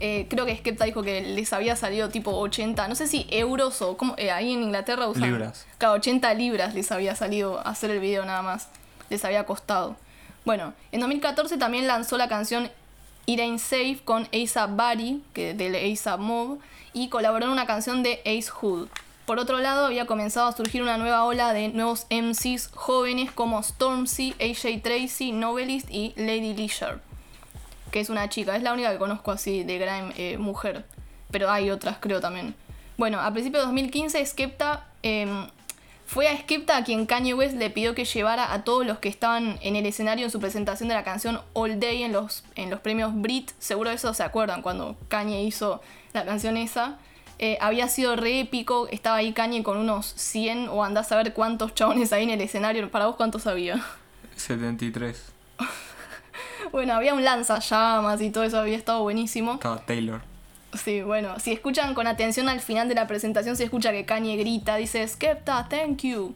Eh, creo que Skepta dijo que les había salido tipo 80, no sé si euros o como ahí en Inglaterra usan. Libras. Claro, 80 libras les había salido hacer el video nada más. Les había costado. Bueno, en 2014 también lanzó la canción It Ain't Safe con ASAP Bari, que del ASAP Mob, y colaboró en una canción de Ace Hood. Por otro lado, había comenzado a surgir una nueva ola de nuevos MCs jóvenes como Stormzy, AJ Tracy, Novelist y Lady Leisure que es una chica. Es la única que conozco así de grime eh, mujer. Pero hay otras, creo también. Bueno, a principios de 2015, Skepta eh, fue a Skepta a quien Kanye West le pidió que llevara a todos los que estaban en el escenario en su presentación de la canción All Day en los, en los premios Brit. Seguro de eso se acuerdan cuando Kanye hizo la canción esa. Eh, había sido re épico. Estaba ahí Kanye con unos 100 o andás a ver cuántos chabones ahí en el escenario. Para vos, ¿cuántos había? 73. Bueno, había un lanzallamas y todo eso había estado buenísimo. Estaba Taylor. Sí, bueno, si escuchan con atención al final de la presentación, se escucha que Kanye grita, dice Skepta, thank you.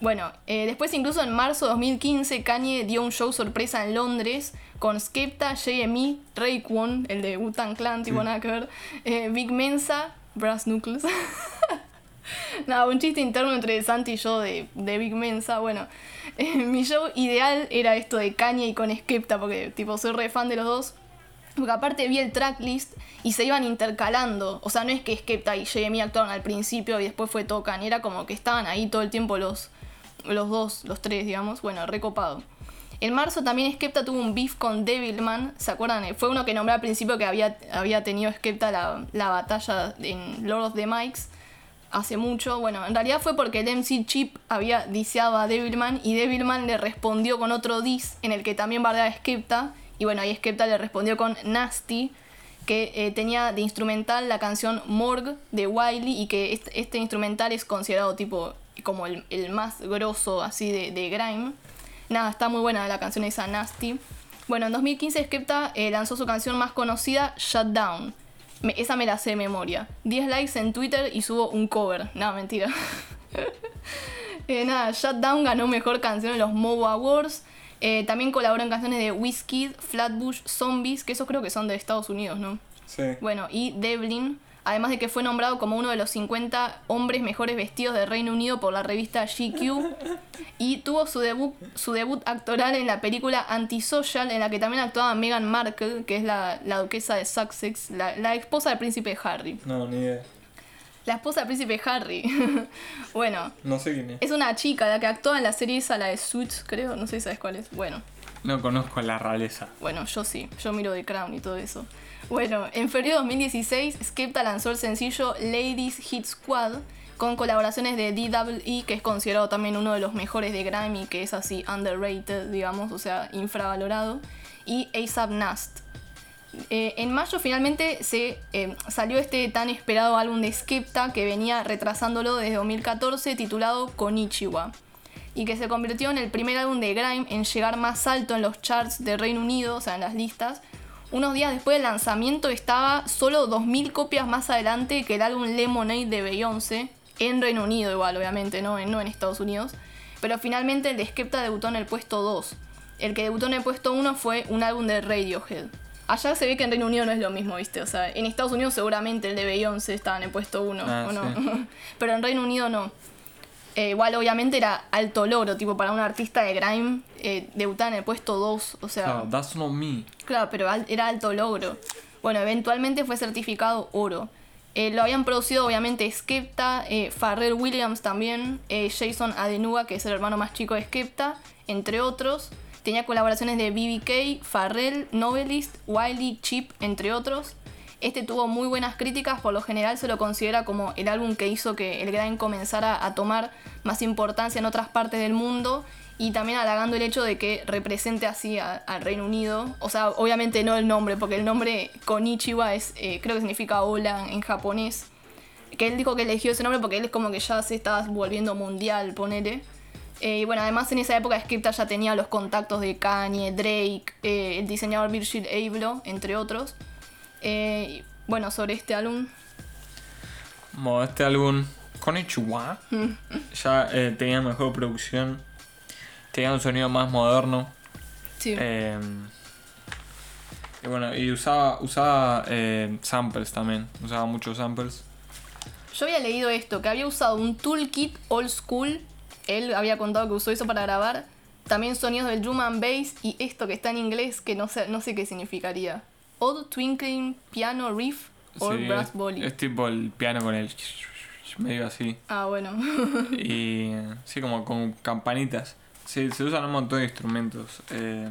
Bueno, eh, después incluso en marzo de 2015 Kanye dio un show sorpresa en Londres con Skepta, JME, Raekwon, el de Wu-Tang Clan, tipo Sí. nada que ver, eh, Big Mensa, Brass Knuckles. Nada, un chiste interno entre Santi y yo de, de Big Mensa. Bueno, eh, mi show ideal era esto de Kanye y con Skepta, porque tipo soy re fan de los dos. Porque aparte vi el tracklist y se iban intercalando. O sea, no es que Skepta y JME actuaron al principio y después fue Tocan. Era como que estaban ahí todo el tiempo los, los dos, los tres, digamos. Bueno, recopado. En marzo también Skepta tuvo un beef con Devilman. ¿Se acuerdan? Fue uno que nombré al principio que había, había tenido Skepta la, la batalla en Lord of the Mikes hace mucho. Bueno, en realidad fue porque el MC Chip había diseado a Devilman y Devilman le respondió con otro diss en el que también bardeaba Skepta. Y bueno, ahí Skepta le respondió con Nasty, que eh, tenía de instrumental la canción Morgue de Wiley y que este, instrumental es considerado tipo como el, más grosso así de, grime. Nada, está muy buena la canción esa Nasty. Bueno, en 2015 Skepta eh, lanzó su canción más conocida, Shut Down. Me- esa me la sé de memoria. 10 likes en Twitter y subo un cover. Nada, mentira. Eh, nada, Shutdown ganó mejor canción en los MOBO Awards. Eh, también colaboró en canciones de Wizkid, Flatbush, Zombies, que esos creo que son de Estados Unidos, ¿no? Sí. Bueno, y Devlin, además de que fue nombrado como uno de los 50 hombres mejores vestidos de Reino Unido por la revista GQ. Y tuvo su debut, su debut actoral en la película Antisocial, en la que también actuaba Meghan Markle, que es la, la duquesa de Sussex, la, la esposa del príncipe Harry. No, ni idea. La esposa del príncipe Harry. bueno, No sé quién es. es una chica la que actúa en la serie esa, la de Suits, creo, no sé si sabes cuál es. Bueno, No conozco a la realeza. bueno, yo sí, yo miro The Crown y todo eso. Bueno, en febrero de 2016, Skepta lanzó el sencillo Ladies Hit Squad con colaboraciones de DWE, que es considerado también uno de los mejores de Grammy, que es así underrated, digamos, o sea, infravalorado, y ASAP Nast. Eh, en mayo finalmente se eh, salió este tan esperado álbum de Skepta que venía retrasándolo desde 2014 titulado Konichiwa y que se convirtió en el primer álbum de Grime en llegar más alto en los charts de Reino Unido, o sea, en las listas. Unos días después del lanzamiento estaba solo 2.000 copias más adelante que el álbum Lemonade de Beyoncé, en Reino Unido igual, obviamente, no en, no en Estados Unidos. Pero finalmente el de Skepta debutó en el puesto 2. El que debutó en el puesto 1 fue un álbum de Radiohead. Allá se ve que en Reino Unido no es lo mismo, ¿viste? O sea, en Estados Unidos seguramente el de Beyoncé estaba en el puesto 1, Ah, ¿o no? sí. Pero en Reino Unido no. Eh, igual obviamente era alto logro, tipo para un artista de grime eh, debutar en el puesto 2, o sea, No, that's not me. claro, pero al- era alto logro. Bueno, eventualmente fue certificado oro. Eh, lo habían producido obviamente Skepta, eh, Pharrell Williams también, eh, Jason Adenuga, que es el hermano más chico de Skepta, entre otros. Tenía colaboraciones de BBK, Pharrell, Novelist, Wiley, Chip, entre otros. Este tuvo muy buenas críticas, por lo general se lo considera como el álbum que hizo que el grime comenzara a tomar más importancia en otras partes del mundo y también halagando el hecho de que represente así al Reino Unido. O sea, obviamente no el nombre, porque el nombre Konichiwa es, eh, creo que significa hola en japonés. Que él dijo que eligió ese nombre porque él es como que ya se estaba volviendo mundial, ponele. Eh, y bueno, además en esa época Skepta ya tenía los contactos de Kanye, Drake, eh, el diseñador Virgil Abloh, entre otros. Eh, bueno, sobre este álbum, Bueno, este álbum, Konnichiwa, ya eh, tenía mejor producción, tenía un sonido más moderno. sí. eh, y bueno, y usaba, usaba eh, samples también, usaba muchos samples. Yo había leído esto, que había usado un toolkit old school. Él había contado que usó eso para grabar. También sonidos del drum and bass y esto que está en inglés que no sé, no sé qué significaría. Old Twinkling Piano Riff or Sí, Brass Volley. es tipo el piano con el medio así. Ah, bueno. Y sí, como con campanitas. Sí, se usan un montón de instrumentos. Eh,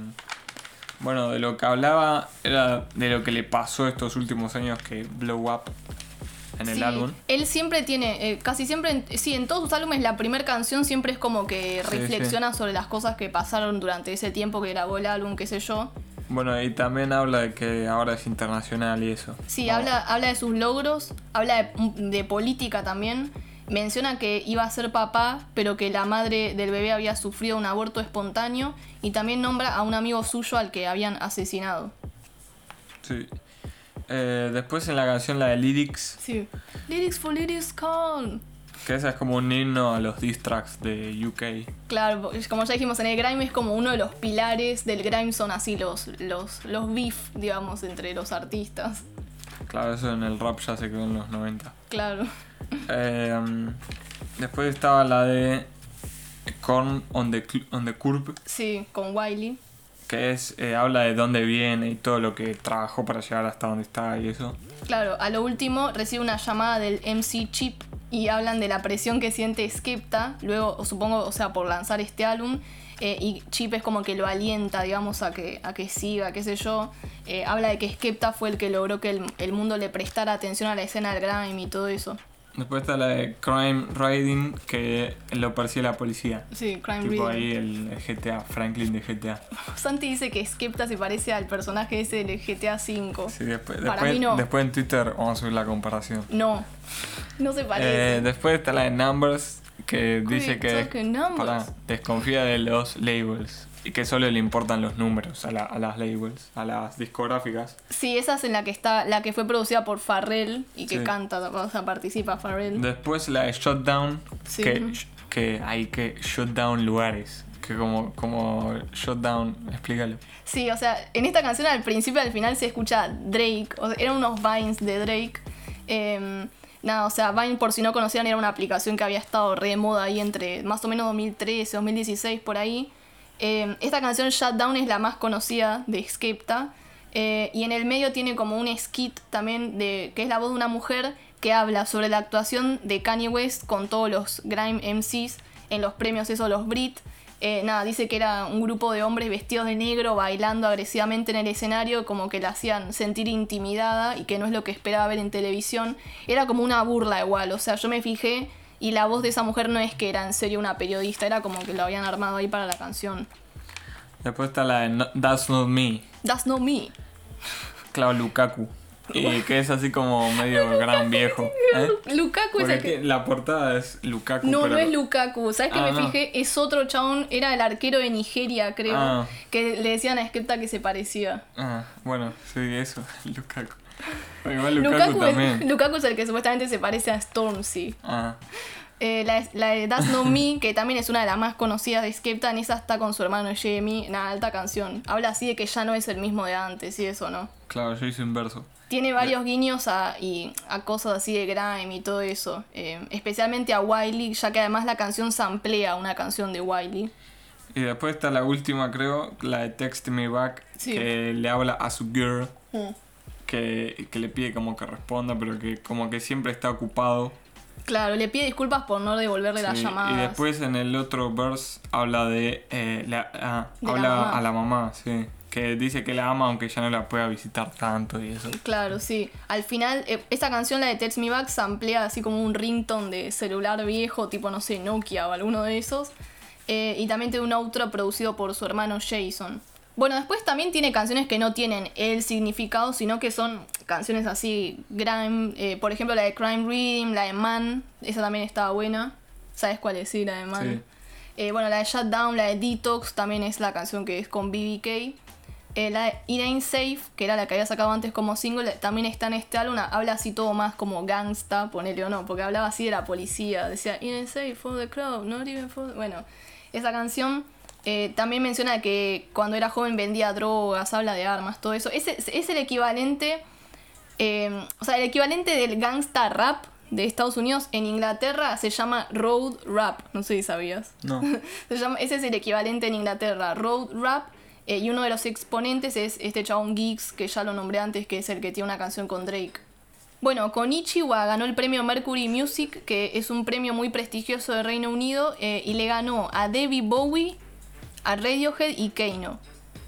bueno, de lo que hablaba era de lo que le pasó estos últimos años que blow up en el Sí, álbum. Él siempre tiene, eh, casi siempre, en- sí, en todos sus álbumes la primera canción siempre es como que Sí, reflexiona sobre las cosas que pasaron durante ese tiempo que grabó el álbum, qué sé yo. Bueno, y también habla de que ahora es internacional y eso. Sí, No, habla, habla de sus logros, habla de, de política también. Menciona que iba a ser papá, pero que la madre del bebé había sufrido un aborto espontáneo. Y también nombra a un amigo suyo al que habían asesinado. Sí. Eh, después en la canción la de Lyrics, Sí. Lyrics for Lyrics Call. Que esa es como un himno a los diss tracks de UK. Claro, como ya dijimos, en el grime es como uno de los pilares del grime son así los, los, los beef, digamos, entre los artistas. Claro, eso en el rap ya se quedó en los 90. Claro. Eh, después estaba la de Corn on the, on the Curb, Sí, con Wiley. que es eh, habla de dónde viene y todo lo que trabajó para llegar hasta donde está y eso. Claro, a lo último recibe una llamada del MC Chip y hablan de la presión que siente Skepta, luego supongo, o sea, por lanzar este álbum. eh, y Chip es como que lo alienta, digamos, a que, a que siga, qué sé yo. Eh, habla de que Skepta fue el que logró que el, el mundo le prestara atención a la escena del grime y todo eso. Después está la de Crime Riding, que lo persigue la policía. Sí, Crime Tipo Reader. ahí el, el GTA, Franklin de GTA. Santi dice que Skepta se parece al personaje ese del GTA V. Sí, después, Para después, mí no. después en Twitter vamos a subir la comparación. No, no se parece. Eh, después está la de Numbers, que dice que numbers. pará, desconfía de los labels y que solo le importan los números a, la- a las labels, a las discográficas. Sí, esa es en la que está, la que fue producida por Farrell y que Sí. canta, o sea, participa Farrell. Después la de Shutdown, Sí. que, que hay que shutdown lugares. Que como, como shutdown, explícalo. Sí, o sea, en esta canción al principio y al final se escucha Drake, o sea, eran unos vines de Drake. Em, nada, o sea, Vine por si no conocían era una aplicación que había estado re de moda ahí entre más o menos 2013, 2016 por ahí. Em, esta canción Shutdown es la más conocida de Skepta. eh, y en el medio tiene como un skit también de que es la voz de una mujer que habla sobre la actuación de Kanye West con todos los grime MCs en los premios esos los Brit. Eh, nada, dice que era un grupo de hombres vestidos de negro bailando agresivamente en el escenario, como que la hacían sentir intimidada y que no es lo que esperaba ver en televisión. Era como una burla igual, o sea, yo me fijé y la voz de esa mujer no es que era en serio una periodista, era como que lo habían armado ahí para la canción. Después está la de No- That's Not Me, That's not me. claro, Lukaku. Y que es así como medio gran viejo. ¿eh? Lukaku es el que... la portada es Lukaku. No, pero no es Lukaku. ¿Sabes que Ah, me no. fijé? Es otro chabón, era el arquero de Nigeria, creo. Ah. Que le decían a Skepta que se parecía. Ah, bueno, sí, eso, Lukaku. Igual Lukaku, Lukaku, es, Lukaku es el que supuestamente se parece a Stormzy. Ah, Eh, la, la de That's Not Me, que también es una de las más conocidas de Skepta, en esa está con su hermano Jamie, una alta canción. Habla así de que ya no es el mismo de antes y eso, ¿no? claro, yo hice inverso. Tiene varios guiños a, y, a cosas así de grime y todo eso. Eh, especialmente a Wiley, ya que además la canción samplea una canción de Wiley. Y después está la última, creo, la de Text Me Back, Sí. que le habla a su girl, Mm. Que, que le pide como que responda, pero que como que siempre está ocupado. Claro, le pide disculpas por no devolverle las Sí, llamadas. Y después en el otro verse habla de. eh, la, ah, De habla a la mamá, sí. Que dice que la ama aunque ya no la pueda visitar tanto y eso. Claro, sí. Al final, eh, esta canción, la de Text Me Back, samplea así como un ringtone de celular viejo, tipo, no sé, Nokia o alguno de esos. Eh, y también tiene un outro producido por su hermano Jason. Bueno, después también tiene canciones que no tienen el significado, sino que son canciones así, grime. eh, por ejemplo, la de Crime Reading, la de Man, esa también estaba buena. ¿Sabes cuál es? Sí, la de Man. Sí. Eh, bueno, la de Shutdown, la de Detox, también es la canción que es con BBK. Eh, la de It Ain't Safe, que era la que había sacado antes como single, también está en este álbum. Habla así todo más como gangsta, ponele o no, porque hablaba así de la policía. Decía, It Ain't Safe for the crowd, not even for. the-". Bueno, esa canción eh, también menciona que cuando era joven vendía drogas, habla de armas, todo eso. Es, es el equivalente. eh, o sea, el equivalente del gangsta rap de Estados Unidos en Inglaterra se llama road rap. No sé si sabías. No. Se llama- ese es el equivalente en Inglaterra, road rap. eh, y uno de los exponentes es este chabón Geeks, que ya lo nombré antes, que es el que tiene una canción con Drake. Bueno, Konichiwa ganó el premio Mercury Music, que es un premio muy prestigioso de Reino Unido, eh, y le ganó a Debbie Bowie, a Radiohead y Keino.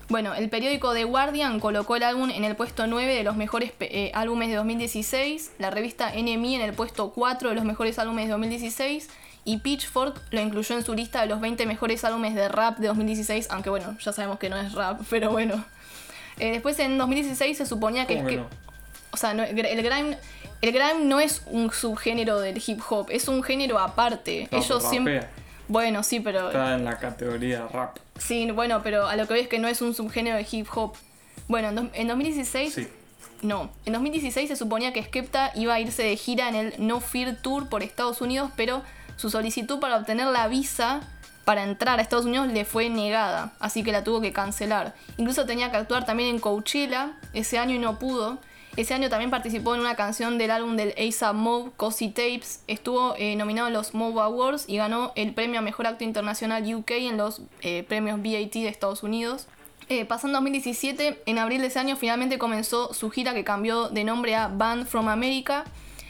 Bueno, el periódico The Guardian colocó el álbum en el puesto 9 de los mejores eh, álbumes de 2016, la revista NME en el puesto 4 de los mejores álbumes de 2016 y Pitchfork lo incluyó en su lista de los 20 mejores álbumes de rap de 2016, aunque bueno, ya sabemos que no es rap, pero bueno. Eh, después en 2016 se suponía que... ¿Cómo que no? O sea, no- el grime... El grime no es un subgénero del hip hop, es un género aparte. No, Ellos siempre... Bueno, sí, pero... Está en la categoría rap. Sí, bueno, pero a lo que veo es que no es un subgénero de hip hop. Bueno, en 2016... Sí. No, en 2016 se suponía que Skepta iba a irse de gira en el No Fear Tour por Estados Unidos, pero su solicitud para obtener la visa para entrar a Estados Unidos le fue negada, así que la tuvo que cancelar. Incluso tenía que actuar también en Coachella ese año y no pudo. Ese año también participó en una canción del álbum del ASAP Mob, Cozy Tapes. Estuvo eh, nominado en los Mob Awards y ganó el premio a Mejor Acto Internacional UK en los eh, premios BAT de Estados Unidos. Eh, pasando 2017, en abril de ese año finalmente comenzó su gira que cambió de nombre a Band from America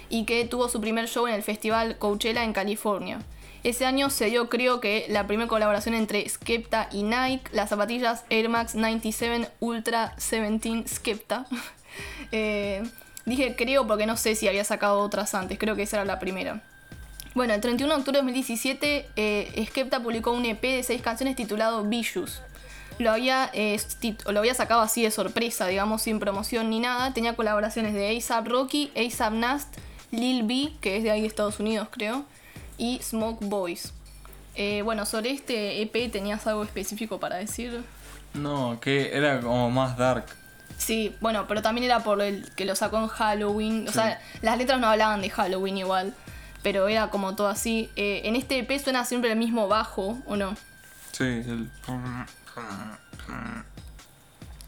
y que tuvo su primer show en el festival Coachella en California. Ese año se dio creo que la primera colaboración entre Skepta y Nike, las zapatillas Air Max 97 Ultra 17 Skepta. Eh, dije creo porque no sé si había sacado otras antes, creo que esa era la primera. Bueno, el 31 de octubre de 2017, eh, Skepta publicó un EP de seis canciones titulado Vicious. Lo había, eh, lo había sacado así de sorpresa, digamos, sin promoción ni nada. Tenía colaboraciones de ASAP Rocky, ASAP Nast, Lil B, que es de ahí de Estados Unidos, creo, y Smoke Boys. Eh, bueno, sobre este EP, ¿tenías algo específico para decir? No, que era como más dark. Sí, bueno, pero también era por el que lo sacó en Halloween. O Sí. sea, las letras no hablaban de Halloween igual, pero era como todo así. Eh, en este EP suena siempre el mismo bajo, ¿o no? Sí, el...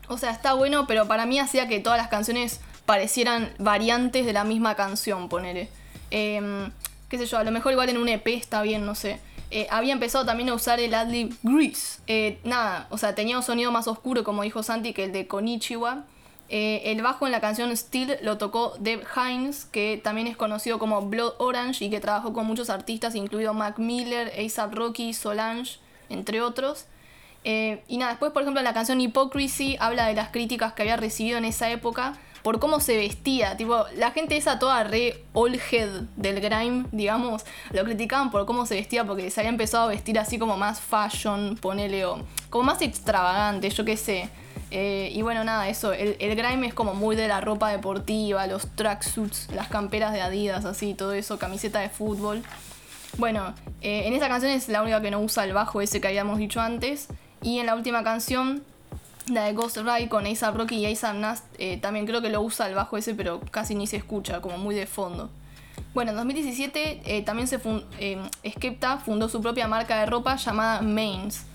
O sea, está bueno, pero para mí hacía que todas las canciones parecieran variantes de la misma canción, ponele. Em, qué sé yo, a lo mejor igual en un EP está bien, no sé. Eh, había empezado también a usar el adlib Grease. Eh, nada, o sea, tenía un sonido más oscuro, como dijo Santi, que el de Konichiwa. Eh, el bajo en la canción Still lo tocó Deb Hines, que también es conocido como Blood Orange y que trabajó con muchos artistas, incluido Mac Miller, ASAP Rocky, Solange, entre otros. Y nada, después, por ejemplo, en la canción Hypocrisy habla de las críticas que había recibido en esa época por cómo se vestía. Tipo, la gente esa toda re old head del grime, digamos, lo criticaban por cómo se vestía porque se había empezado a vestir así como más fashion, ponele, o como más extravagante, yo qué sé. Eh, y bueno, nada, eso, el, el grime es como muy de la ropa deportiva, los tracksuits, las camperas de Adidas, así, todo eso, camiseta de fútbol. Bueno, eh, en esta canción es la única que no usa el bajo ese que habíamos dicho antes. Y en la última canción, la de Ghost Ride con ASAP Rocky y ASAP Nast, eh, también creo que lo usa el bajo ese, pero casi ni se escucha, como muy de fondo. Bueno, en 2017 eh, también se eh, Skepta fundó su propia marca de ropa llamada Mains.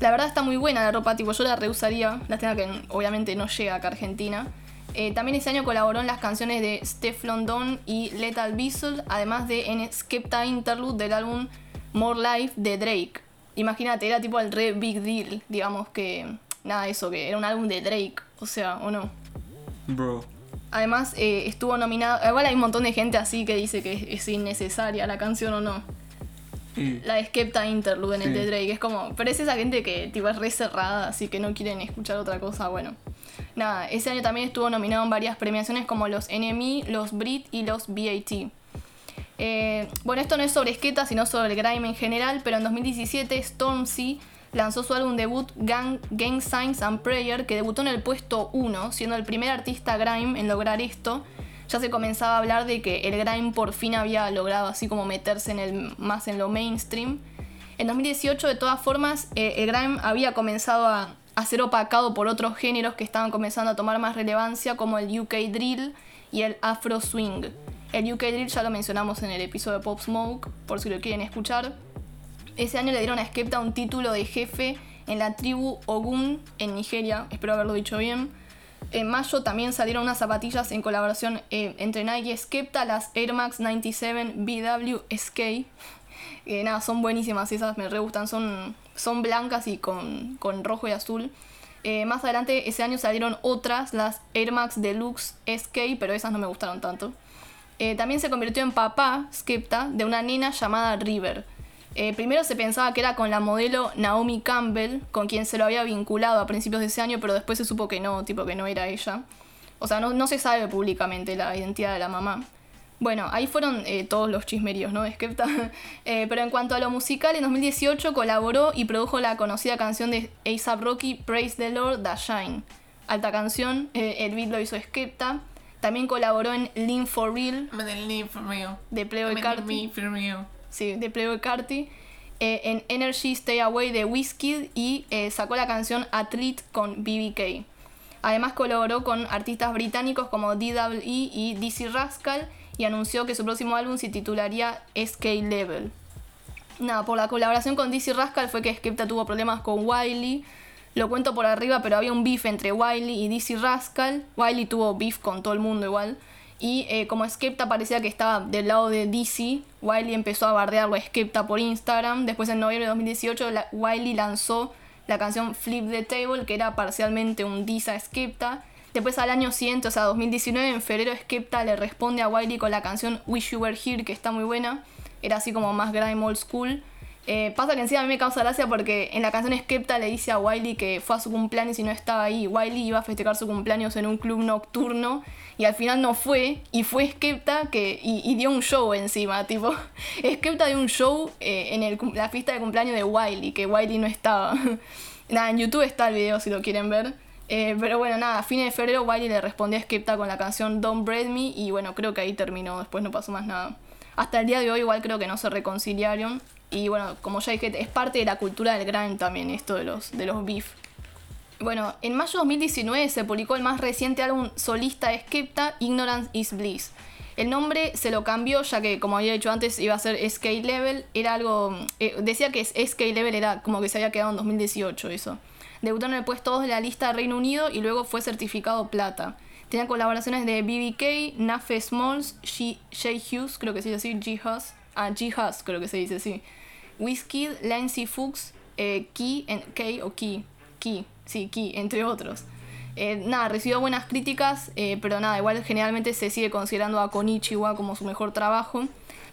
La verdad está muy buena la ropa, tipo yo la reusaría, lástima que obviamente no llega acá a Argentina. Eh, también ese año colaboró en las canciones de Steph London y Lethal Weasel, además de en Skepta Interlude del álbum More Life de Drake. Imagínate, era tipo el re big deal, digamos que nada, eso, que era un álbum de Drake, o sea, o no. Bro. Además, eh, estuvo nominado. Igual hay un montón de gente así que dice que es, es innecesaria la canción o no. La de Skepta Interlude en el de Drake. Es como. Pero es esa gente que tipo, es re cerrada, así que no quieren escuchar otra cosa. Bueno. Nada, ese año también estuvo nominado en varias premiaciones como los NME, los Brit y los BAT. Eh, bueno, esto no es sobre Skepta, sino sobre el grime en general, pero en 2017 Stormzy lanzó su álbum debut Gang, Signs and Prayer, que debutó en el puesto 1, siendo el primer artista grime en lograr esto. Ya se comenzaba a hablar de que el grime por fin había logrado así como meterse en más en lo mainstream. En 2018, de todas formas, eh, el grime había comenzado a, a ser opacado por otros géneros que estaban comenzando a tomar más relevancia, como el UK Drill y el Afro Swing. El UK Drill ya lo mencionamos en el episodio de Pop Smoke, por si lo quieren escuchar. Ese año le dieron a Skepta un título de jefe en la tribu Ogun en Nigeria, espero haberlo dicho bien. En mayo también salieron unas zapatillas en colaboración eh, entre Nike y Skepta, las Air Max 97 BW SK. Eh, nada, son buenísimas, esas me re gustan, son, son blancas y con, con rojo y azul. Eh, más adelante ese año salieron otras, las Air Max Deluxe SK, pero esas no me gustaron tanto. Eh, también se convirtió en papá, Skepta, de una nena llamada River. Eh, primero se pensaba que era con la modelo Naomi Campbell, con quien se lo había vinculado a principios de ese año, pero después se supo que no, tipo que no era ella. O sea, no, no se sabe públicamente la identidad de la mamá. Bueno, ahí fueron eh, todos los chismeríos, ¿no? Skepta. Eh, pero en cuanto a lo musical, en 2018 colaboró y produjo la conocida canción de A$AP Rocky, Praise the Lord, The Shine. Alta canción, el beat lo hizo Skepta. También colaboró en Lean for Real, de Playboy Carti. Sí, de Playboy Carti. eh, en Energy Stay Away de Whiskey y eh, sacó la canción Athlete con BBK. Además colaboró con artistas británicos como DWE y DC Rascal y anunció que su próximo álbum se titularía SK Level. Nada, por la colaboración con DC Rascal fue que Skepta tuvo problemas con Wiley. Lo cuento por arriba, pero había un beef entre Wiley y DC Rascal. Wiley tuvo beef con todo el mundo igual. Y eh, como Skepta parecía que estaba del lado de DC, Wiley empezó a bardearlo a Skepta por Instagram. Después en noviembre de 2018 la- Wiley lanzó la canción Flip the Table, que era parcialmente un diss a Skepta. Después al año siguiente, o sea 2019, en febrero Skepta le responde a Wiley con la canción Wish You Were Here, que está muy buena. Era así como más grime old school. Eh, pasa que encima a mí me causa gracia porque en la canción Skepta le dice a Wiley que fue a su cumpleaños y no estaba ahí. Wiley iba a festejar su cumpleaños en un club nocturno y al final no fue. Y fue Skepta que, y, dio un show encima. Tipo, Skepta dio un show eh, en la fiesta de cumpleaños de Wiley, que Wiley no estaba. nada, en YouTube está el video si lo quieren ver. Eh, pero bueno, nada, a fines de febrero Wiley le respondió a Skepta con la canción Don't Bread Me y bueno, creo que ahí terminó, después no pasó más nada. Hasta el día de hoy igual creo que no se reconciliaron y bueno, como ya dije, es parte de la cultura del grime también esto de los, de los beef. Bueno, en mayo de 2019 se publicó el más reciente álbum solista de Skepta, Ignorance is Bliss. El nombre se lo cambió ya que, como había dicho antes, iba a ser SK Level. Era algo. eh, decía que SK Level era como que se había quedado en 2018, eso. Debutó en el puesto 2 de la lista de Reino Unido y luego fue certificado plata. Tenía colaboraciones de BBK, Nafe Smalls, Jay Hughes, creo que se dice así, G Hus. Ah, G Hus, creo que se dice así. Whiskey, Lancy Fuchs, eh, Key, Key o Key, Key, sí, Key, entre otros. Eh, nada, recibió buenas críticas, eh, pero nada, igual generalmente se sigue considerando a Konichiwa como su mejor trabajo.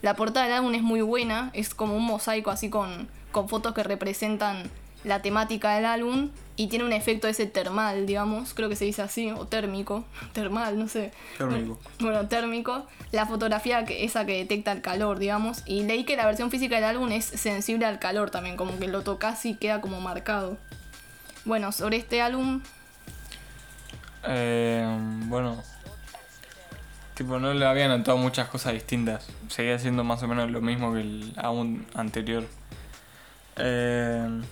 La portada del álbum es muy buena, es como un mosaico así con, con fotos que representan la temática del álbum y tiene un efecto ese termal, digamos, creo que se dice así, o térmico, termal, no sé. Térmico. Bueno, térmico. La fotografía que esa que detecta el calor, digamos. Y leí que la versión física del álbum es sensible al calor también, como que lo tocas y queda como marcado. Bueno, sobre este álbum, Eh, bueno. Tipo, no le había notado muchas cosas distintas. Seguía siendo más o menos lo mismo que el álbum anterior. Eh,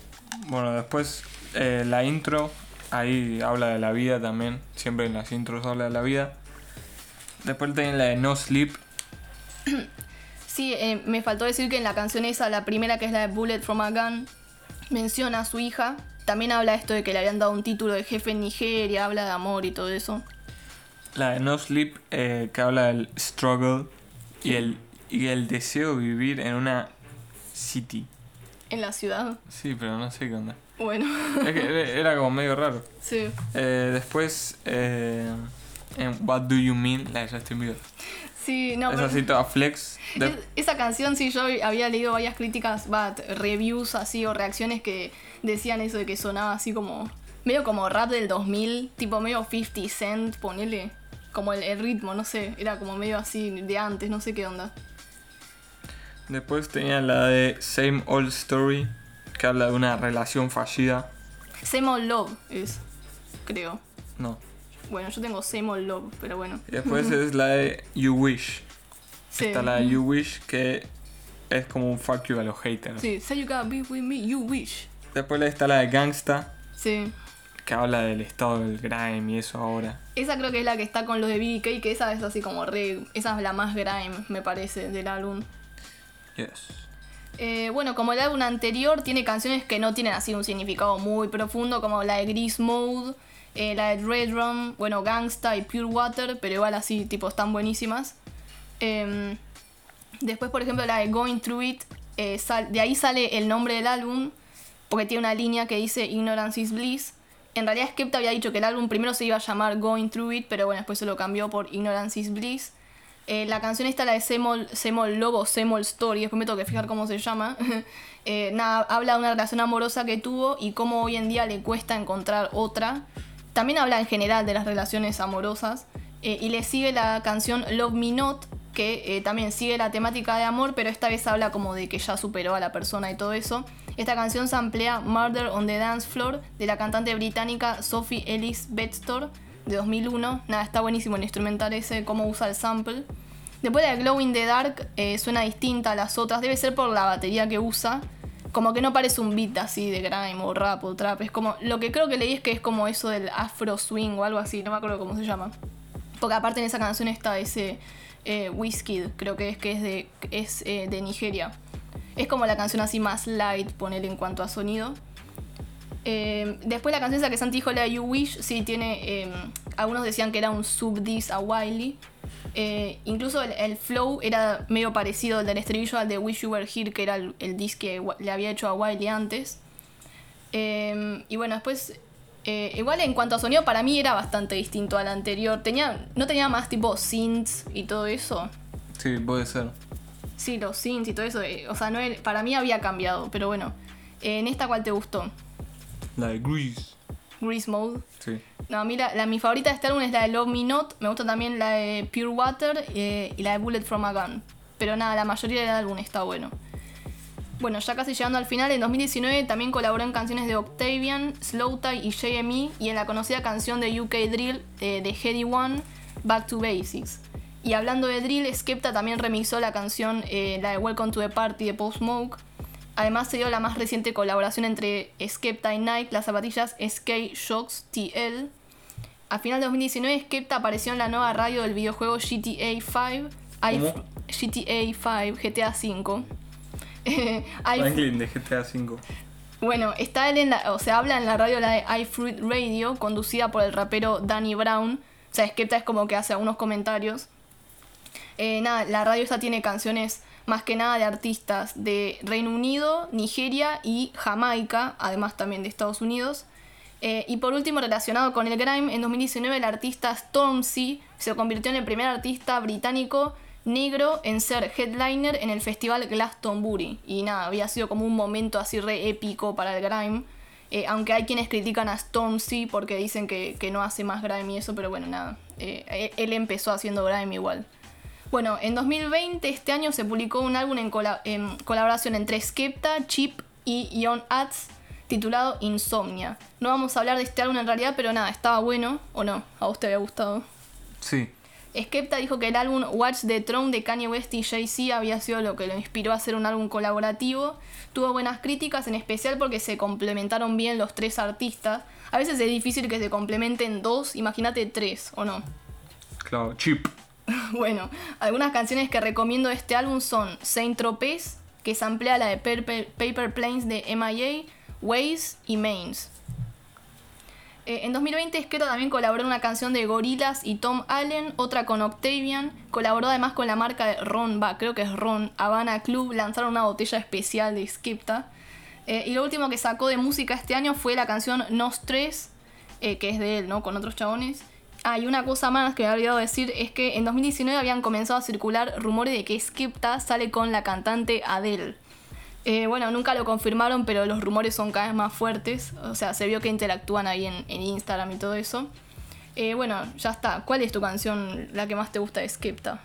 bueno, después eh, la intro. Ahí habla de la vida también. Siempre en las intros habla de la vida. Después tiene la de No Sleep. sí, eh, me faltó decir que en la canción esa, la primera que es la de Bullet from a Gun, menciona a su hija. También habla esto de que le habían dado un título de jefe en Nigeria, habla de amor y todo eso. La de No Sleep eh, que habla del struggle y el, y el deseo de vivir en una city. En la ciudad. Sí, pero no sé qué onda. Bueno, Es que era- como medio raro. sí. Eh, después, eh, en What Do You Mean, la de Justin Bieber. Sí, no, es pero- toda flex. De- Es- esa canción sí yo había leído varias críticas, va, t- reviews así o reacciones que decían eso de que sonaba así como medio como rap del 2000, tipo medio 50 Cent, ponele como el, el ritmo, no sé, era como medio así de antes, no sé qué onda. Después tenía la de Same Old Story, que habla de una relación fallida. Same Old Love es, creo. No. Bueno, yo tengo Same Old Love, pero bueno. Y después es la de You Wish. Sí. Está la de You Wish, que es como un fuck you a los haters. Sí, say you gotta be with me, you wish. Después está la de Gangsta, Sí. que habla del estado del grime y eso ahora. Esa creo que es la que está con los de BK, que esa es así como re. Esa es la más grime, me parece, del álbum. Yes. Eh, bueno, como el álbum anterior, tiene canciones que no tienen así un significado muy profundo, como la de Grease Mode, eh, la de Red Rum, bueno, Gangsta y Pure Water, pero igual así, tipo, están buenísimas. Em, después, por ejemplo, la de Going Through It, eh, sal- de ahí sale el nombre del álbum, porque tiene una línea que dice Ignorance is Bliss. En realidad, Skepta había dicho que el álbum primero se iba a llamar Going Through It, pero bueno, después se lo cambió por Ignorance is Bliss. Eh, la canción esta, la de Semol, Semol Lobo, Semol Story, después me tengo que fijar cómo se llama. Eh, nada, habla de una relación amorosa que tuvo y cómo hoy en día le cuesta encontrar otra. También habla en general de las relaciones amorosas. Eh, y le sigue la canción Love Me Not, que también sigue la temática de amor, pero esta vez habla como de que ya superó a la persona y todo eso. Esta canción se emplea Murder on the Dance Floor de la cantante británica Sophie Ellis Bextor de 2001. Nada, está buenísimo el instrumental ese, cómo usa el sample. Después de Glow in the Dark eh, suena distinta a las otras, debe ser por la batería que usa. Como que no parece un beat así de grime o rap o trap. Es como. Lo que creo que leí es que es como eso del afro swing o algo así, no me acuerdo cómo se llama. Porque aparte en esa canción está ese eh, Wizkid, creo que es que es de. eh, de Nigeria. Es como la canción así más light, poner en cuanto a sonido. Eh, después la canción esa que Santi dijo, la You Wish, sí tiene. eh, algunos decían que era un sub-diss a Wiley. Eh, incluso el, flow era medio parecido al del estribillo al de Wish You Were Here, que era el, el diss que le había hecho a Wiley antes. Eh, y bueno, después. eh, igual en cuanto a sonido, para mí era bastante distinto al anterior. Tenía, no tenía más tipo synths y todo eso. Sí, puede ser. Sí, los synths y todo eso. eh, o sea, no era- para mí había cambiado, pero bueno. En esta, ¿cuál te gustó? La de Grease. Grease Mode. Sí. No, a mí la, la- mi favorita de este álbum es la de Love Me Not. Me gusta también la de Pure Water eh, y la de Bullet from a Gun. Pero nada, la mayoría del álbum está bueno. Bueno, ya casi llegando al final, en 2019 también colaboró en canciones de Octavian, Slowthai y JME y en la conocida canción de UK Drill eh, de Heady One, Back to Basics. Y hablando de drill, Skepta también remixó la canción, eh, la de Welcome to the Party de Post Smoke. Además se dio la más reciente colaboración entre Skepta y Nike, las zapatillas SK Shocks TL. A final de 2019, Skepta apareció en la nueva radio del videojuego GTA 5, ¿Cómo? GTA 5, GTA 5. Eh, hay- Franklin de GTA V. bueno, está él en la, o sea, habla en la radio la de iFruit Radio, conducida por el rapero Danny Brown. O sea, Skepta es como que hace algunos comentarios. Eh, nada, la radio esta tiene canciones más que nada de artistas de Reino Unido, Nigeria y Jamaica, además también de Estados Unidos. Eh, y por último, relacionado con el grime, en 2019 el artista Stormzy se convirtió en el primer artista británico negro en ser headliner en el festival Glastonbury. Y nada, había sido como un momento así re épico para el grime. Eh, aunque hay quienes critican a Stormzy porque dicen que, que no hace más grime y eso, pero bueno, nada. él- él empezó haciendo grime igual. Bueno, en 2020, este año, se publicó un álbum en, cola- en colaboración entre Skepta, Chip y Ion Ads titulado Insomnia. No vamos a hablar de este álbum en realidad, pero nada, estaba bueno o no, a vos te había gustado. Sí. Skepta dijo que el álbum Watch the Throne de Kanye West y Jay-Z había sido lo que lo inspiró a hacer un álbum colaborativo. Tuvo buenas críticas, en especial porque se complementaron bien los tres artistas. A veces es difícil que se complementen dos, imagínate tres, ¿o no? Claro, Chip. Bueno, algunas canciones que recomiendo de este álbum son Saint Tropez, que samplea la de Paper, Planes de MIA, Waze y Mains. Eh, en 2020 Skepta también colaboró en una canción de Gorillaz y Tom Allen, otra con Octavian, colaboró además con la marca de Ron, creo que es Ron, Havana Club, lanzaron una botella especial de Skepta. Eh, y lo último que sacó de música este año fue la canción Nos Tres, eh, que es de él, ¿no? Con otros chabones. Ah, y una cosa más que me había olvidado decir es que en 2019 habían comenzado a circular rumores de que Skepta sale con la cantante Adele. Eh, bueno, nunca lo confirmaron, pero los rumores son cada vez más fuertes. O sea, se vio que interactúan ahí en, Instagram y todo eso. Eh, bueno, ya está. ¿Cuál es tu canción la que más te gusta de Skepta?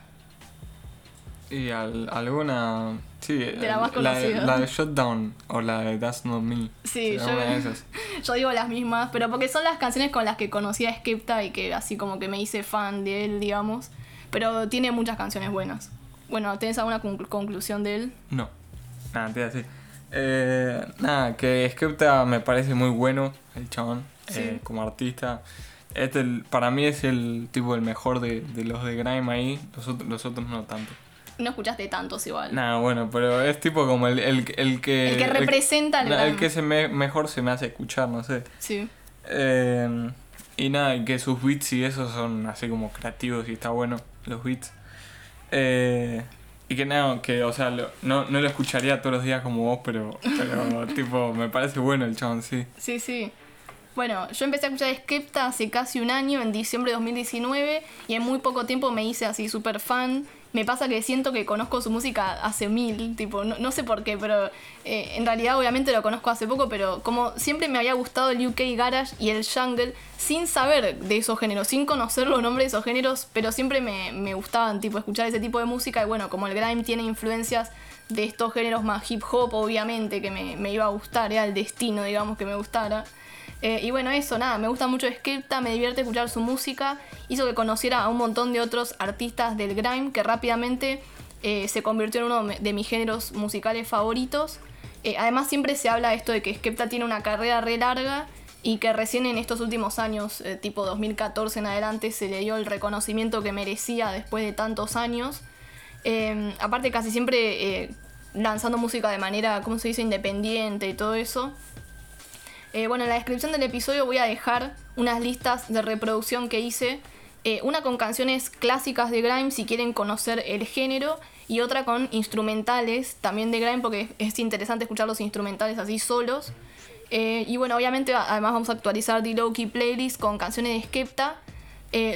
Y al- alguna. Sí, De la más de- conocida. la de Shutdown o la de That's Not Me. Sí, yo- alguna de esas. Yo digo las mismas, pero porque son las canciones con las que conocí a Skepta y que así como que me hice fan de él, digamos. Pero tiene muchas canciones buenas. Bueno, ¿tenés alguna conclu- conclusión de él? No. Nada, te iba a decir. Eh, nada, que Skepta me parece muy bueno, el chabón, Sí. eh, como artista. Este, para mí es el tipo el mejor de, de los de Grime ahí, los otros no tanto. No escuchaste tantos igual. Nada, bueno, pero es tipo como el, el, el que... El que representa el el, grime. que se me, mejor se me hace escuchar, no sé. Sí. Eh, y nada, y que sus beats y eso son así como creativos y está bueno, los beats. Eh, y que nada, que o sea, lo- no, no lo escucharía todos los días como vos, pero, pero tipo, me parece bueno el chabón, sí. Sí, sí. Bueno, yo empecé a escuchar Skepta hace casi un año, en diciembre de 2019, y en muy poco tiempo me hice así súper fan. Me pasa que siento que conozco su música hace mil, tipo, no, no sé por qué, pero eh, en realidad obviamente lo conozco hace poco, pero como siempre me había gustado el UK Garage y el Jungle, sin saber de esos géneros, sin conocer los nombres de esos géneros, pero siempre me, me gustaban, tipo, escuchar ese tipo de música, y bueno, como el grime tiene influencias de estos géneros más hip hop, obviamente, que me, me iba a gustar, era el destino, digamos, que me gustara. Eh, y bueno, eso, nada, me gusta mucho Skepta, me divierte escuchar su música, hizo que conociera a un montón de otros artistas del grime que rápidamente eh, se convirtió en uno de mis géneros musicales favoritos. Eh, además siempre se habla esto de que Skepta tiene una carrera re larga y que recién en estos últimos años, tipo 2014 en adelante, se le dio el reconocimiento que merecía después de tantos años. Eh, aparte casi siempre lanzando música de manera, ¿cómo se dice?, independiente y todo eso. Eh, bueno, en la descripción del episodio voy a dejar unas listas de reproducción que hice. eh, una con canciones clásicas de Grime si quieren conocer el género y otra con instrumentales también de Grime porque es interesante escuchar los instrumentales así solos. Eh, y bueno, obviamente además vamos a actualizar The Loki Playlist con canciones de Skepta.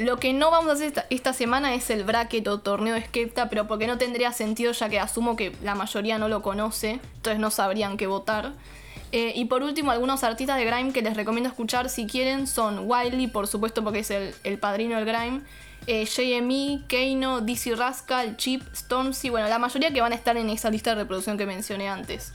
Lo que no vamos a hacer esta, esta semana es el bracket o torneo de Skepta, pero porque no tendría sentido ya que asumo que la mayoría no lo conoce, entonces no sabrían qué votar. Eh, y por último, algunos artistas de Grime que les recomiendo escuchar si quieren son Wiley, por supuesto porque es el, el padrino del Grime, eh, JME, Keino, DC Rascal, Chip, Stormzy, bueno, la mayoría que van a estar en esa lista de reproducción que mencioné antes.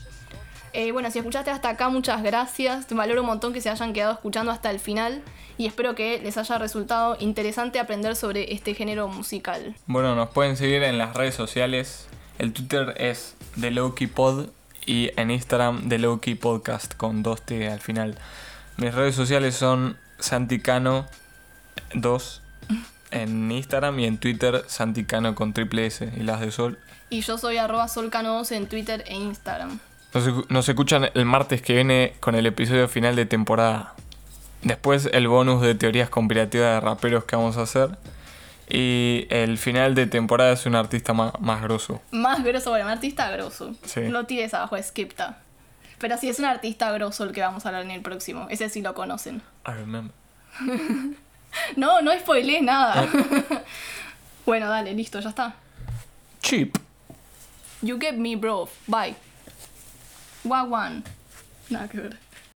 Eh, bueno, si escuchaste hasta acá, muchas gracias. Te valoro un montón que se hayan quedado escuchando hasta el final y espero que les haya resultado interesante aprender sobre este género musical. Bueno, nos pueden seguir en las redes sociales. El Twitter es The Pod y en Instagram The Lowkey Podcast con 2T al final. Mis redes sociales son Santicano2 en Instagram y en Twitter Santicano con triple S y las de Sol. Y yo soy arroba solcano2 en Twitter e Instagram. Nos, nos escuchan el martes que viene con el episodio final de temporada. Después el bonus de teorías conspirativas de raperos que vamos a hacer. Y el final de temporada es un artista más, más grosso. Más grosso, bueno, un artista grosso. Sí. No tires abajo, Skepta. Pero sí es un artista grosso el que vamos a hablar en el próximo. Ese sí lo conocen. I remember. No, no spoilees nada. bueno, dale, listo, ya está. Cheap. You get me, bro. Bye. Wagwan. Nada que ver.